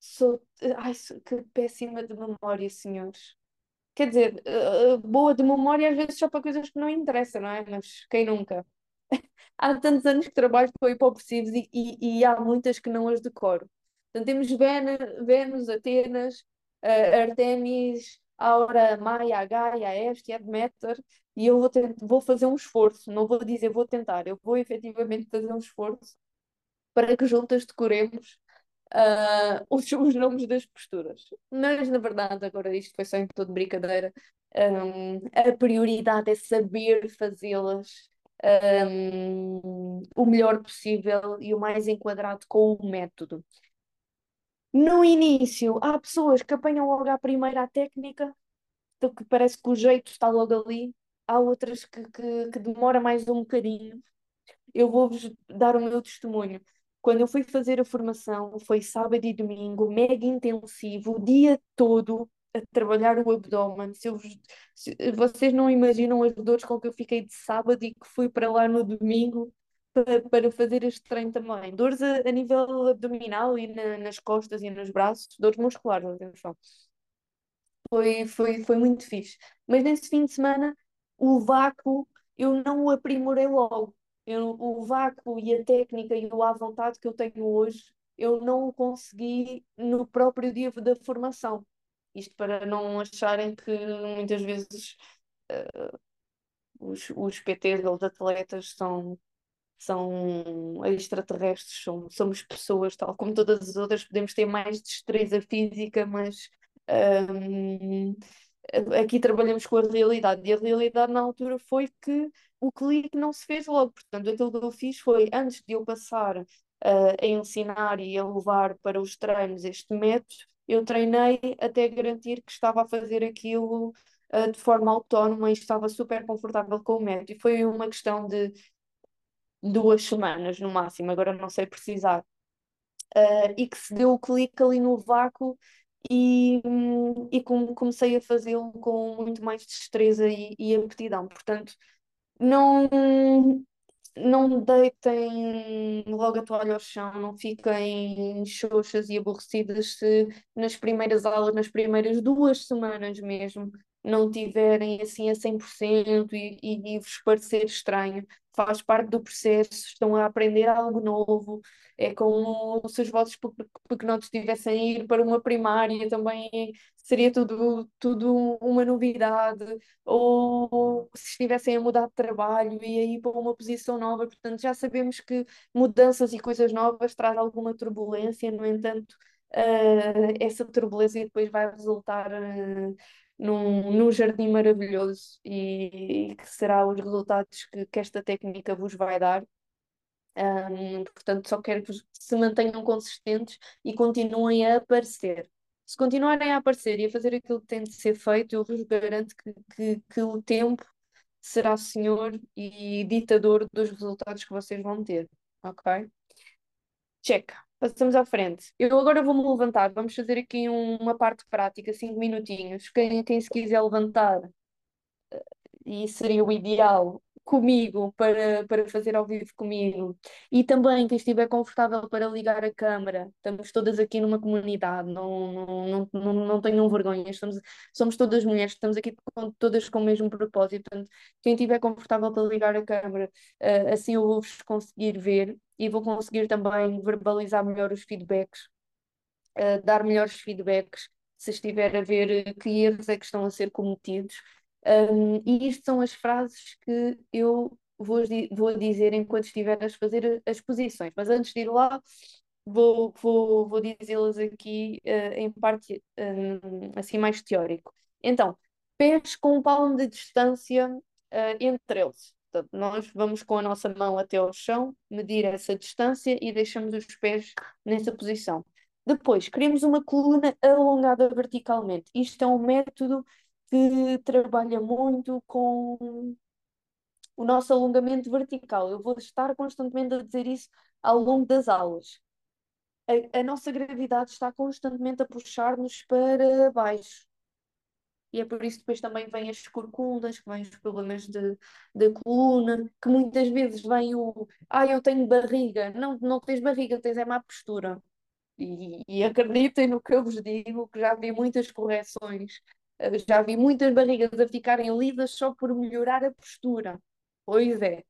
Sou. Ai, que péssima de memória, senhores. Quer dizer, uh, boa de memória às vezes só para coisas que não interessam, não é? Mas quem nunca? Há tantos anos que trabalho com hipopressivos e, e, e há muitas que não as decoro. Temos Vênus, Atenas, uh, Artemis, Aura, Maia, Gaia, Este, Deméter, e eu vou, vou fazer um esforço, não vou dizer vou tentar, eu vou efetivamente fazer um esforço para que juntas decoremos uh, os, os nomes das posturas. Mas, na verdade, agora isto foi só em todo brincadeira. Um, a prioridade é saber fazê-las um, o melhor possível e o mais enquadrado com o método. No início, há pessoas que apanham logo à primeira a técnica, que parece que o jeito está logo ali. Há outras que, que, que demora mais um bocadinho. Eu vou-vos dar o meu testemunho. Quando eu fui fazer a formação, foi sábado e domingo, mega intensivo, o dia todo a trabalhar o abdômen. Se eu, se, vocês não imaginam as dores com que eu fiquei de sábado e que fui para lá no domingo para, para fazer este treino também. Dores a, a nível abdominal e na, nas costas e nos braços, dores musculares, atenção. Foi, foi, foi muito fixe. Mas nesse fim de semana, o vácuo eu não o aprimorei logo eu, o vácuo e a técnica e o à vontade que eu tenho hoje, eu não o consegui no próprio dia da formação. Isto para não acharem que muitas vezes uh, os, os PTs, os atletas, são, são extraterrestres, são, somos pessoas, tal como todas as outras, podemos ter mais destreza física, mas um, aqui trabalhamos com a realidade. E a realidade na altura foi que o clique não se fez logo. Portanto, aquilo que eu fiz foi, antes de eu passar uh, a ensinar e a levar para os treinos este método, eu treinei até garantir que estava a fazer aquilo uh, de forma autónoma e estava super confortável com o método. E foi uma questão de duas semanas no máximo, agora não sei precisar. Uh, e que se deu o clique ali no vácuo e, e comecei a fazê-lo com muito mais destreza e, e aptidão. Portanto, não, não deitem logo a toalha ao chão, não fiquem xoxas e aborrecidas se nas primeiras aulas, nas primeiras duas semanas mesmo, não tiverem assim a 100% e, e, e vos parecer estranho. Faz parte do processo, estão a aprender algo novo. É como se os vossos pequenotes estivessem a ir para uma primária, também seria tudo, tudo uma novidade. Ou se estivessem a mudar de trabalho e a ir para uma posição nova. Portanto, já sabemos que mudanças e coisas novas traz alguma turbulência, no entanto, uh, essa turbulência depois vai resultar. Uh, num, num jardim maravilhoso e, e que será os resultados que, que esta técnica vos vai dar. Um, portanto, só quero que se mantenham consistentes e continuem a aparecer. Se continuarem a aparecer e a fazer aquilo que tem de ser feito, eu vos garanto que, que, que o tempo será senhor e ditador dos resultados que vocês vão ter. Ok? Check. Passamos à frente. Eu agora vou-me levantar. Vamos fazer aqui um- uma parte prática, cinco minutinhos. Quem, quem se quiser levantar, eh, e seria o ideal, comigo, para, para fazer ao vivo comigo. E também quem estiver confortável para ligar a câmara. Estamos todas aqui numa comunidade, não, não, não, não, não tenham vergonha. Estamos, somos todas mulheres, estamos aqui com, todas com o mesmo propósito. Portanto, quem estiver confortável para ligar a câmara, uh, assim eu vou-vos conseguir ver e vou conseguir também verbalizar melhor os feedbacks, uh, dar melhores feedbacks se estiver a ver que erros é que estão a ser cometidos. Um, e isto são as frases que eu vou, vou dizer enquanto estiver a fazer as posições. Mas antes de ir lá, vou, vou, vou dizê-las aqui uh, em parte um, assim mais teórico. Então, pés com um palmo de distância uh, entre eles. Portanto, nós vamos com a nossa mão até ao chão, medir essa distância e deixamos os pés nessa posição. Depois, queremos uma coluna alongada verticalmente. Isto é um método que trabalha muito com o nosso alongamento vertical. Eu vou estar constantemente a dizer isso ao longo das aulas. A, a nossa gravidade está constantemente a puxar-nos para baixo. E é por isso que depois também vêm as corcundas, que vêm os problemas de, de coluna, que muitas vezes vem o ah, eu tenho barriga. Não, não tens barriga, tens é má postura. E, e acreditem no que eu vos digo, que já vi muitas correções, eh, já vi muitas barrigas a ficarem lidas só por melhorar a postura. Pois é.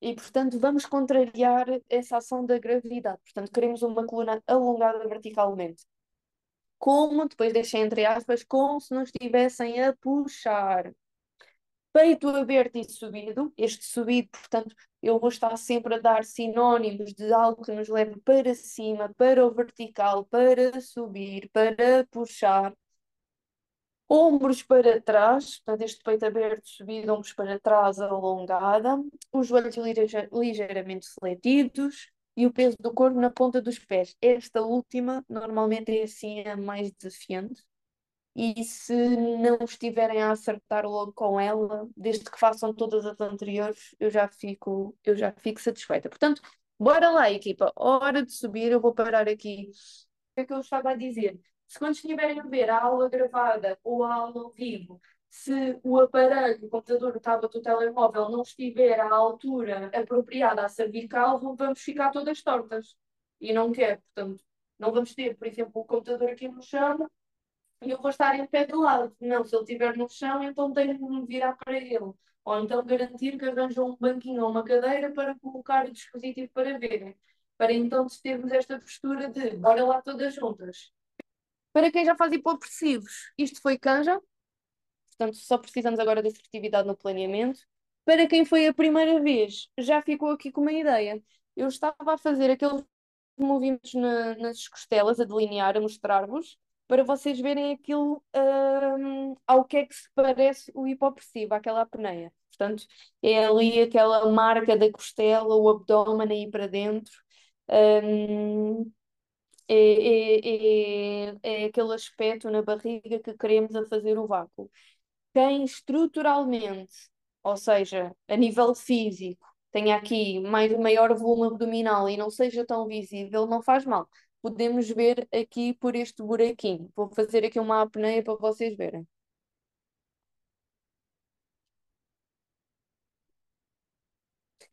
E, portanto, vamos contrariar essa ação da gravidade. Portanto, queremos uma coluna alongada verticalmente como, depois deixei entre aspas, como se não estivessem a puxar. Peito aberto e subido, este subido, portanto, eu vou estar sempre a dar sinónimos de algo que nos leve para cima, para o vertical, para subir, para puxar. Ombros para trás, portanto, este peito aberto, subido, ombros para trás, alongada, os joelhos ligeiramente fletidos, e o peso do corpo na ponta dos pés. Esta última normalmente é assim a mais desafiante. E se não estiverem a acertar logo com ela, desde que façam todas as anteriores, eu já fico, eu já fico satisfeita. Portanto, bora lá, equipa. Hora de subir, eu vou parar aqui. O que é que eu estava a dizer? Se quando estiverem a ver a aula gravada ou a aula ao vivo, se o aparelho, o computador, o tablet, o telemóvel não estiver à altura apropriada à cervical, vamos ficar todas tortas. E não quer, portanto, não vamos ter, por exemplo, o computador aqui no chão e eu vou estar em pé de lado. Não, se ele estiver no chão, então tenho de me virar para ele. Ou então garantir que arranjam um banquinho ou uma cadeira para colocar o dispositivo para verem. Para então termos esta postura de bora lá todas juntas. Para quem já faz hipopressivos, isto foi canja, Portanto, só precisamos agora de assertividade no planeamento. Para quem foi a primeira vez, já ficou aqui com uma ideia. Eu estava a fazer aqueles movimentos na, nas costelas, a delinear, a mostrar-vos, para vocês verem aquilo um, ao que é que se parece o hipopressivo, aquela apneia. Portanto, é ali aquela marca da costela, o abdômen aí para dentro. Um, é, é, é, é, aquele aspecto na barriga que queremos a fazer o vácuo. Quem estruturalmente, ou seja, a nível físico, tenha aqui mais, maior volume abdominal e não seja tão visível, não faz mal. Podemos ver aqui por este buraquinho. Vou fazer aqui uma apneia para vocês verem.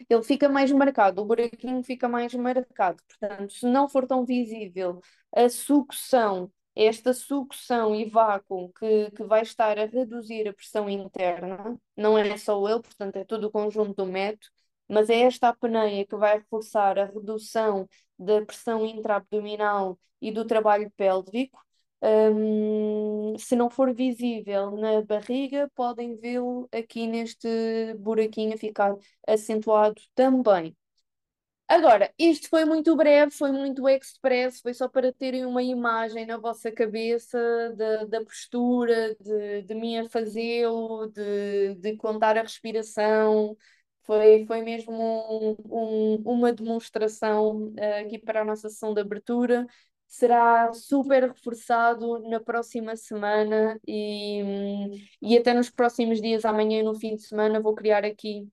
ele fica mais marcado, o buraquinho fica mais marcado. Portanto, se não for tão visível a sucção, esta sucção e vácuo que, que vai estar a reduzir a pressão interna, não é só ele, portanto, é todo o conjunto do método, mas é esta apneia que vai reforçar a redução da pressão intraabdominal e do trabalho pélvico. Um, se não for visível na barriga, podem vê-lo aqui neste buraquinho a ficar acentuado também. Agora, isto foi muito breve, foi muito express, foi só para terem uma imagem na vossa cabeça da, da postura, de, de mim a fazê-lo, de, de contar a respiração. Foi, foi mesmo um, um, uma demonstração uh, aqui para a nossa sessão de abertura será super reforçado na próxima semana e, e até nos próximos dias, amanhã e no fim de semana, vou criar aqui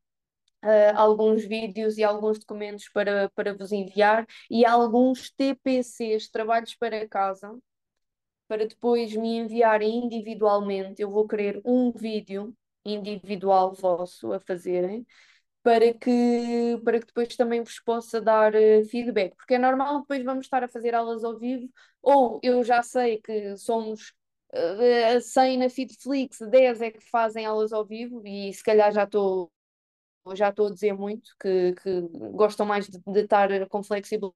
Uh, alguns vídeos e alguns documentos para, para vos enviar e alguns TPCs, trabalhos para casa, para depois me enviarem individualmente. Eu vou querer um vídeo individual vosso a fazerem para que, para que depois também vos possa dar uh, feedback, porque é normal depois vamos estar a fazer aulas ao vivo, ou eu já sei que somos uh, 100 na Fitflix, 10 é que fazem aulas ao vivo, e se calhar já estou já estou a dizer muito, que, que gostam mais de, de estar com flexibilidade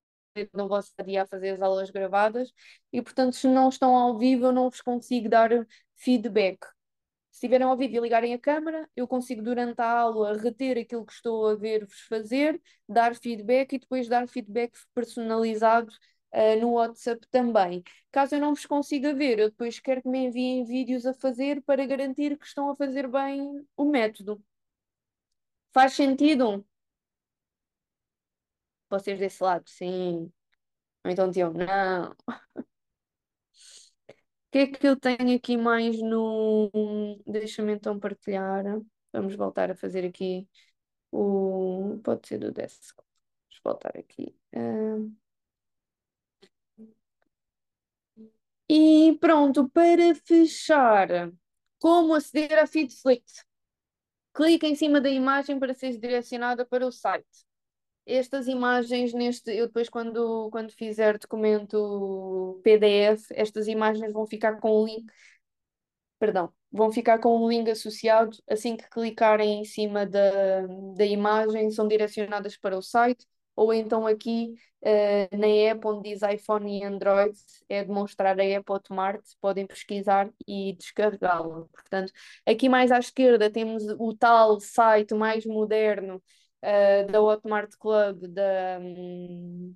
no vosso dia a fazer as aulas gravadas, e portanto se não estão ao vivo eu não vos consigo dar feedback, se estiverem ao vivo e ligarem a câmera, eu consigo durante a aula reter aquilo que estou a ver-vos fazer, dar feedback e depois dar feedback personalizado uh, no WhatsApp também. Caso eu não vos consiga ver, eu depois quero que me enviem vídeos a fazer para garantir que estão a fazer bem o método. Faz sentido? Vocês desse lado, sim. Ou então diziam, não que é que eu tenho aqui mais no. Deixa-me então partilhar. Vamos voltar a fazer aqui o. Pode ser do desk. Vamos voltar aqui. Uh... E pronto, para fechar, como aceder à FeedFlix? Clique em cima da imagem para ser direcionada para o site. Estas imagens neste, eu depois quando, quando fizer documento PDF, estas imagens vão ficar com o link, perdão, vão ficar com um link associado, assim que clicarem em cima da, da imagem, são direcionadas para o site, ou então aqui uh, na app onde diz iPhone e Android, é demonstrar a app Hotmart, podem pesquisar e descarregá-la. Portanto, aqui mais à esquerda temos o tal site mais moderno uh, da Hotmart Club, da, um,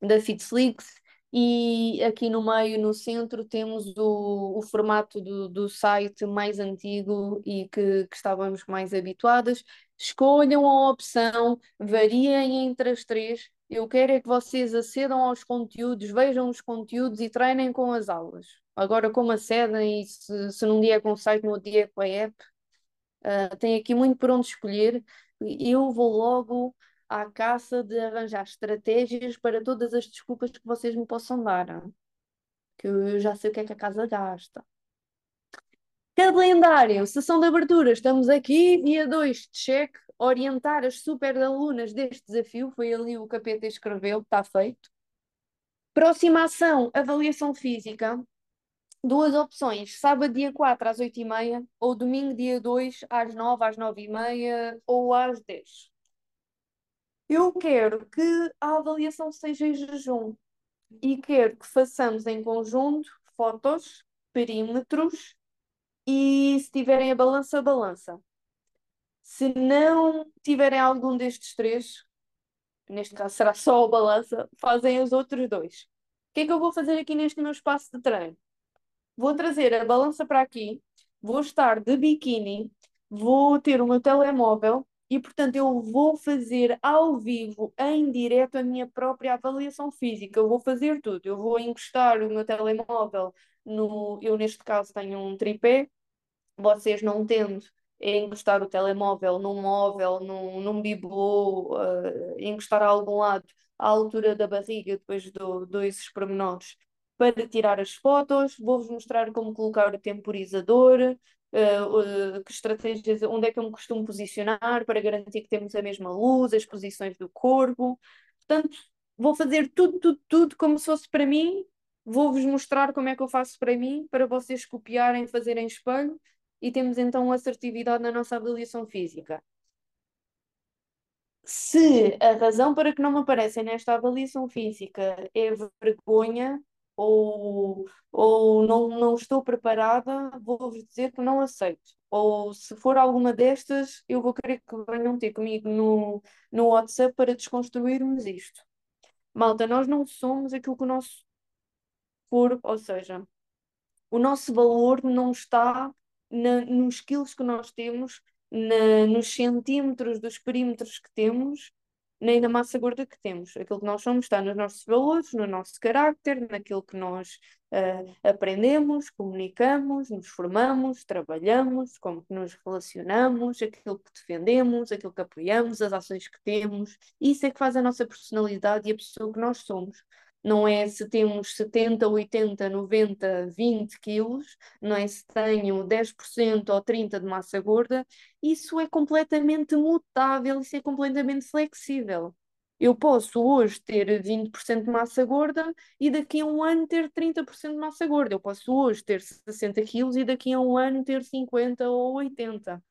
da Fitflix, e aqui no meio, no centro, temos o, o formato do, do site mais antigo e que, que estávamos mais habituadas. Escolham a opção, variem entre as três. Eu quero é que vocês acedam aos conteúdos, vejam os conteúdos e treinem com as aulas. Agora, como acedem, e se, se num dia é com o site, no outro dia é com a app, uh, tem aqui muito por onde escolher eu vou logo à caça de arranjar estratégias para todas as desculpas que vocês me possam dar. Que eu já sei o que é que a casa gasta. Calendário, sessão de abertura, estamos aqui, dia 2 de cheque, orientar as super alunas deste desafio, foi ali o capeta escreveu, está feito. Próxima ação, avaliação física, duas opções, sábado dia 4 às 8h30 ou domingo dia 2 às 9, às 9h30 ou às 10. Eu quero que a avaliação seja em jejum e quero que façamos em conjunto fotos, perímetros e se tiverem a balança, a balança. Se não tiverem algum destes três, neste caso será só a balança, fazem os outros dois. O que é que eu vou fazer aqui neste meu espaço de treino? vou trazer a balança para aqui, vou estar de biquíni, vou ter o meu telemóvel e, portanto, eu vou fazer ao vivo, em direto, a minha própria avaliação física. Eu vou fazer tudo. Eu vou encostar o meu telemóvel no. Eu, neste caso, tenho um tripé. vocês não tendo é encostar o telemóvel num móvel, num, num bibelô, uh, encostar a algum lado à altura da barriga, depois dou, dou esses pormenores para tirar as fotos, vou-vos mostrar como colocar o temporizador, uh, que estratégias, onde é que eu me costumo posicionar para garantir que temos a mesma luz, as posições do corpo. Portanto, vou fazer tudo, tudo, tudo como se fosse para mim. Vou-vos mostrar como é que eu faço para mim, para vocês copiarem, fazerem espelho e temos então assertividade na nossa avaliação física. Se a razão para que não me aparecem nesta avaliação física é vergonha ou, ou não, não estou preparada, vou-vos dizer que não aceito. Ou se for alguma destas, eu vou querer que venham ter comigo no, no WhatsApp para desconstruirmos isto. Malta, nós não somos aquilo que o nosso corpo, ou seja, o nosso valor não está na, nos skills que nós temos, na, nos centímetros dos perímetros que temos, nem na massa gorda que temos. Aquilo que nós somos está nos nossos valores, no nosso carácter, naquilo que nós uh, aprendemos, comunicamos, nos formamos, trabalhamos, como que nos relacionamos, aquilo que defendemos, aquilo que apoiamos, as ações que temos. Isso é que faz a nossa personalidade e a pessoa que nós somos não é se temos 70, 80, 90, 20 quilos, não é se tenho 10% ou 30% de massa gorda, isso é completamente mutável, isso é completamente flexível. Eu posso hoje ter 20% de massa gorda e daqui a um ano ter 30% de massa gorda. Eu posso hoje ter 60 quilos e daqui a um ano ter 50 ou 80.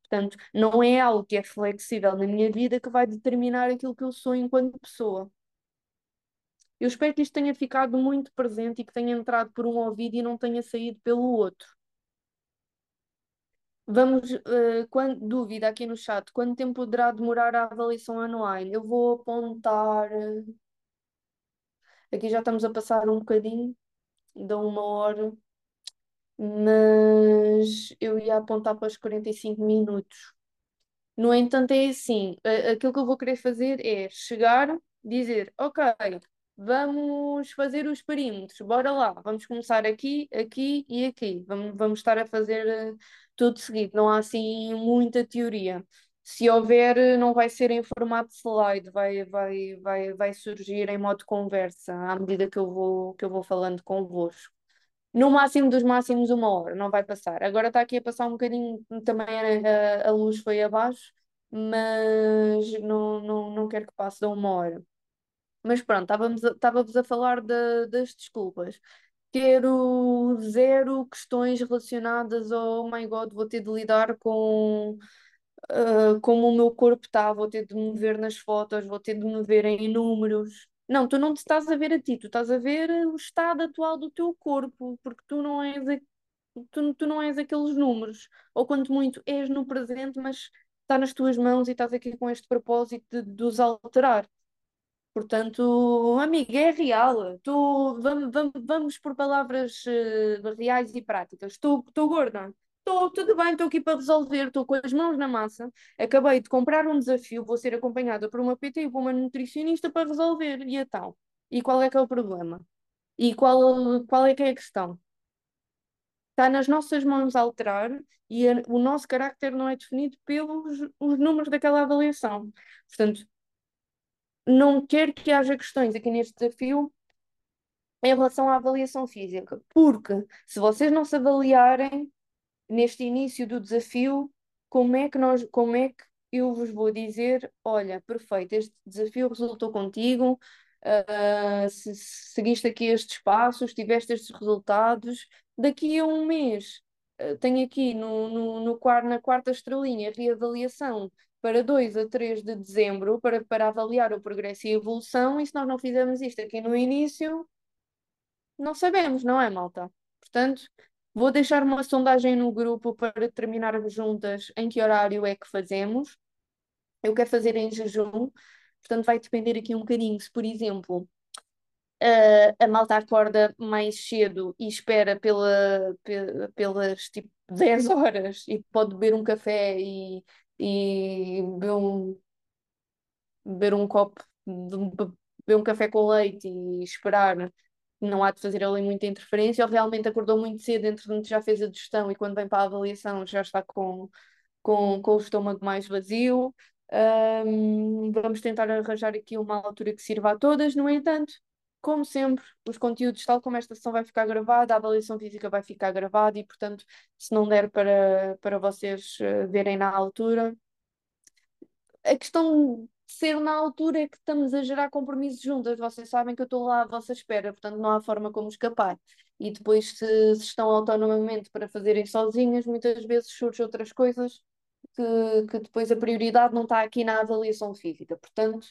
Portanto, não é algo que é flexível na minha vida que vai determinar aquilo que eu sou enquanto pessoa. Eu espero que isto tenha ficado muito presente e que tenha entrado por um ouvido e não tenha saído pelo outro. Vamos, uh, quando, dúvida aqui no chat, quanto tempo poderá demorar a avaliação online? Eu vou apontar. Eh, aqui já estamos a passar um bocadinho, de uma hora, mas eu ia apontar para os 45 minutos. No entanto, é assim: aquilo que eu vou querer fazer é chegar, dizer, ok, Vamos fazer os perímetros, bora lá. Vamos começar aqui, aqui e aqui. Vamos, vamos estar a fazer uh, tudo seguido. Não há assim muita teoria. Se houver, não vai ser em formato slide, vai, vai, vai, vai surgir em modo conversa à medida que eu vou, que eu vou falando convosco. No máximo dos máximos, uma hora, não vai passar. Agora está aqui a passar um bocadinho, também a, a luz foi abaixo, mas não, não, não quero que passe de uma hora. Mas pronto, estávamos a, estávamos a falar de, das desculpas. Quero zero questões relacionadas ao oh my God, vou ter de lidar com uh, como o meu corpo está, vou ter de me ver nas fotos, vou ter de me ver em números. Não, tu não te estás a ver a ti, tu estás a ver o estado atual do teu corpo, porque tu não és, tu, tu não és aqueles números. Ou quanto muito és no presente, mas está nas tuas mãos e estás aqui com este propósito de, de os alterar. Portanto, amiga, é real. Tu, vamos, vamos, vamos por palavras uh, reais e práticas. Estou gorda. Estou tudo bem, estou aqui para resolver, estou com as mãos na massa. Acabei de comprar um desafio, vou ser acompanhada por uma PT e por uma nutricionista para resolver. E então? E qual é que é o problema? E qual, qual é que é a questão? Está nas nossas mãos alterar e a, o nosso carácter não é definido pelos os números daquela avaliação. Portanto, não quero que haja questões aqui neste desafio em relação à avaliação física, porque se vocês não se avaliarem neste início do desafio, como é que nós, como é que eu vos vou dizer, olha, perfeito, este desafio resultou contigo, uh, se, se seguiste aqui estes passos, tiveste estes resultados, daqui a um mês uh, tenho aqui no, no, no, na quarta estrelinha reavaliação para 2 a 3 de dezembro para, para avaliar o progresso e a evolução, e se nós não fizermos isto aqui no início, não sabemos, não é, malta? Portanto, vou deixar uma sondagem no grupo para terminarmos juntas em que horário é que fazemos. Eu quero fazer em jejum, portanto, vai depender aqui um bocadinho. Se, por exemplo, a, a malta acorda mais cedo e espera pela, pelas tipo 10 horas e pode beber um café e, e beber um, beber um copo, de, beber um café com leite e esperar não há de fazer ali muita interferência, ou realmente acordou muito cedo, entretanto já fez a digestão e quando vem para a avaliação já está com, com, com o estômago mais vazio. Um, vamos tentar arranjar aqui uma altura que sirva a todas, no entanto, como sempre, os conteúdos, tal como esta sessão vai ficar gravada, a avaliação física vai ficar gravada e, portanto, se não der para, para vocês uh, verem na altura, a questão de ser na altura é que estamos a gerar compromissos juntas. Vocês sabem que eu estou lá à vossa espera, portanto, não há forma como escapar. E depois, se, se estão autonomamente para fazerem sozinhas, muitas vezes surgem outras coisas que, que depois a prioridade não está aqui na avaliação física. Portanto,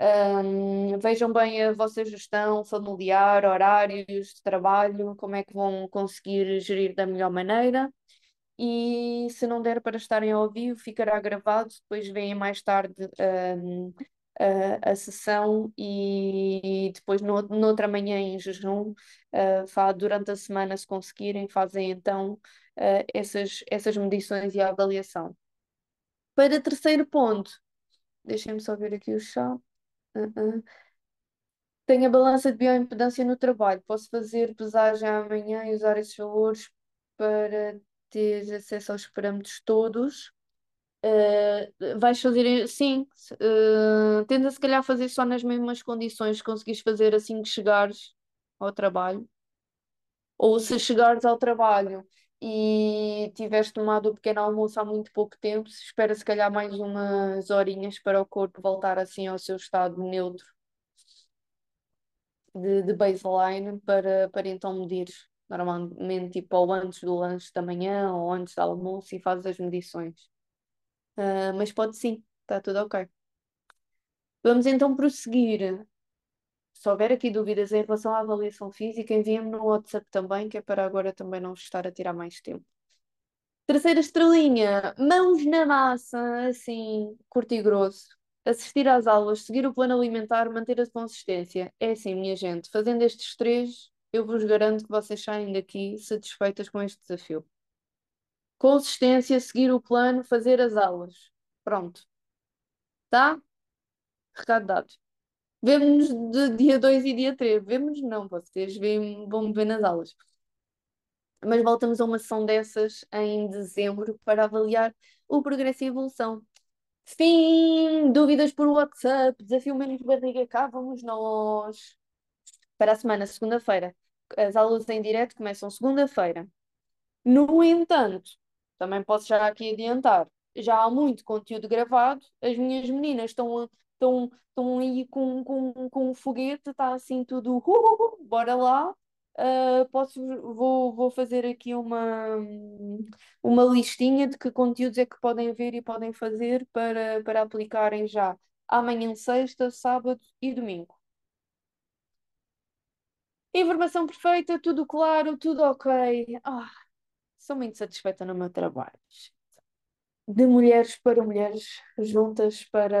um, vejam bem a vossa gestão familiar, horários de trabalho, como é que vão conseguir gerir da melhor maneira. E se não der para estarem ao vivo, ficará gravado. Depois vêm mais tarde um, a, a sessão e depois, no, noutra manhã em jejum, uh, durante a semana, se conseguirem, fazem então uh, essas, essas medições e a avaliação. Para terceiro ponto, deixem-me só ver aqui o chá. Uh-uh. Tenho a balança de bioimpedância no trabalho. Posso fazer pesagem amanhã e usar esses valores para ter acesso aos parâmetros todos. Uh, vais fazer, sim, uh, tenta se calhar fazer só nas mesmas condições que conseguires fazer assim que chegares ao trabalho. Ou se chegares ao trabalho e tiveste tomado o pequeno almoço há muito pouco tempo, espera se calhar mais umas horinhas para o corpo voltar assim ao seu estado neutro de, de baseline para, para então medir normalmente tipo ou antes do lanche da manhã ou antes do almoço e fazes as medições. Uh, mas pode sim, está tudo ok. Vamos então prosseguir. Se houver aqui dúvidas em relação à avaliação física, enviem-me no WhatsApp também, que é para agora também não estar a tirar mais tempo. Terceira estrelinha, mãos na massa, assim, curto e grosso. Assistir às aulas, seguir o plano alimentar, manter a consistência. É assim, minha gente, fazendo estes três, eu vos garanto que vocês saem daqui satisfeitas com este desafio. Consistência, seguir o plano, fazer as aulas. Pronto. Tá? Recado dado. Vemo-nos de dia 2 e dia 3. Vemo-nos não, vocês vão me ver nas aulas. Mas voltamos a uma sessão dessas em dezembro para avaliar o progresso e evolução. Fim! Dúvidas por WhatsApp, desafio menos barriga, cá vamos nós. Para a semana, segunda-feira. As aulas em direto começam segunda-feira. No entanto, também posso já aqui adiantar, já há muito conteúdo gravado, as minhas meninas estão estão, estão aí com, com, com um foguete, está assim tudo, uh, uh, uh, bora lá. Uh, posso, vou, vou fazer aqui uma, uma listinha de que conteúdos é que podem ver e podem fazer para, para aplicarem já amanhã, sexta, sábado e domingo. Informação perfeita, tudo claro, tudo ok. Ah, sou muito satisfeita no meu trabalho de mulheres para mulheres, juntas para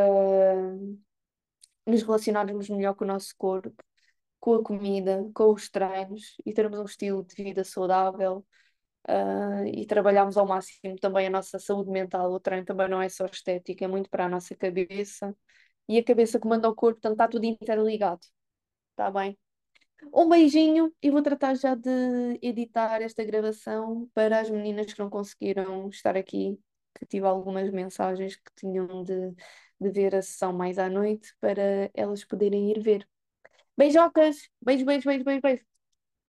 nos relacionarmos melhor com o nosso corpo, com a comida, com os treinos e termos um estilo de vida saudável uh, e trabalharmos ao máximo também a nossa saúde mental. O treino também não é só estética, é muito para a nossa cabeça e a cabeça comanda o corpo, portanto está tudo interligado. Está bem? Um beijinho e vou tratar já de editar esta gravação para as meninas que não conseguiram estar aqui que tive algumas mensagens que tinham de, de ver a sessão mais à noite para elas poderem ir ver. Beijocas! Beijo, beijo, beijo, beijo, beijo.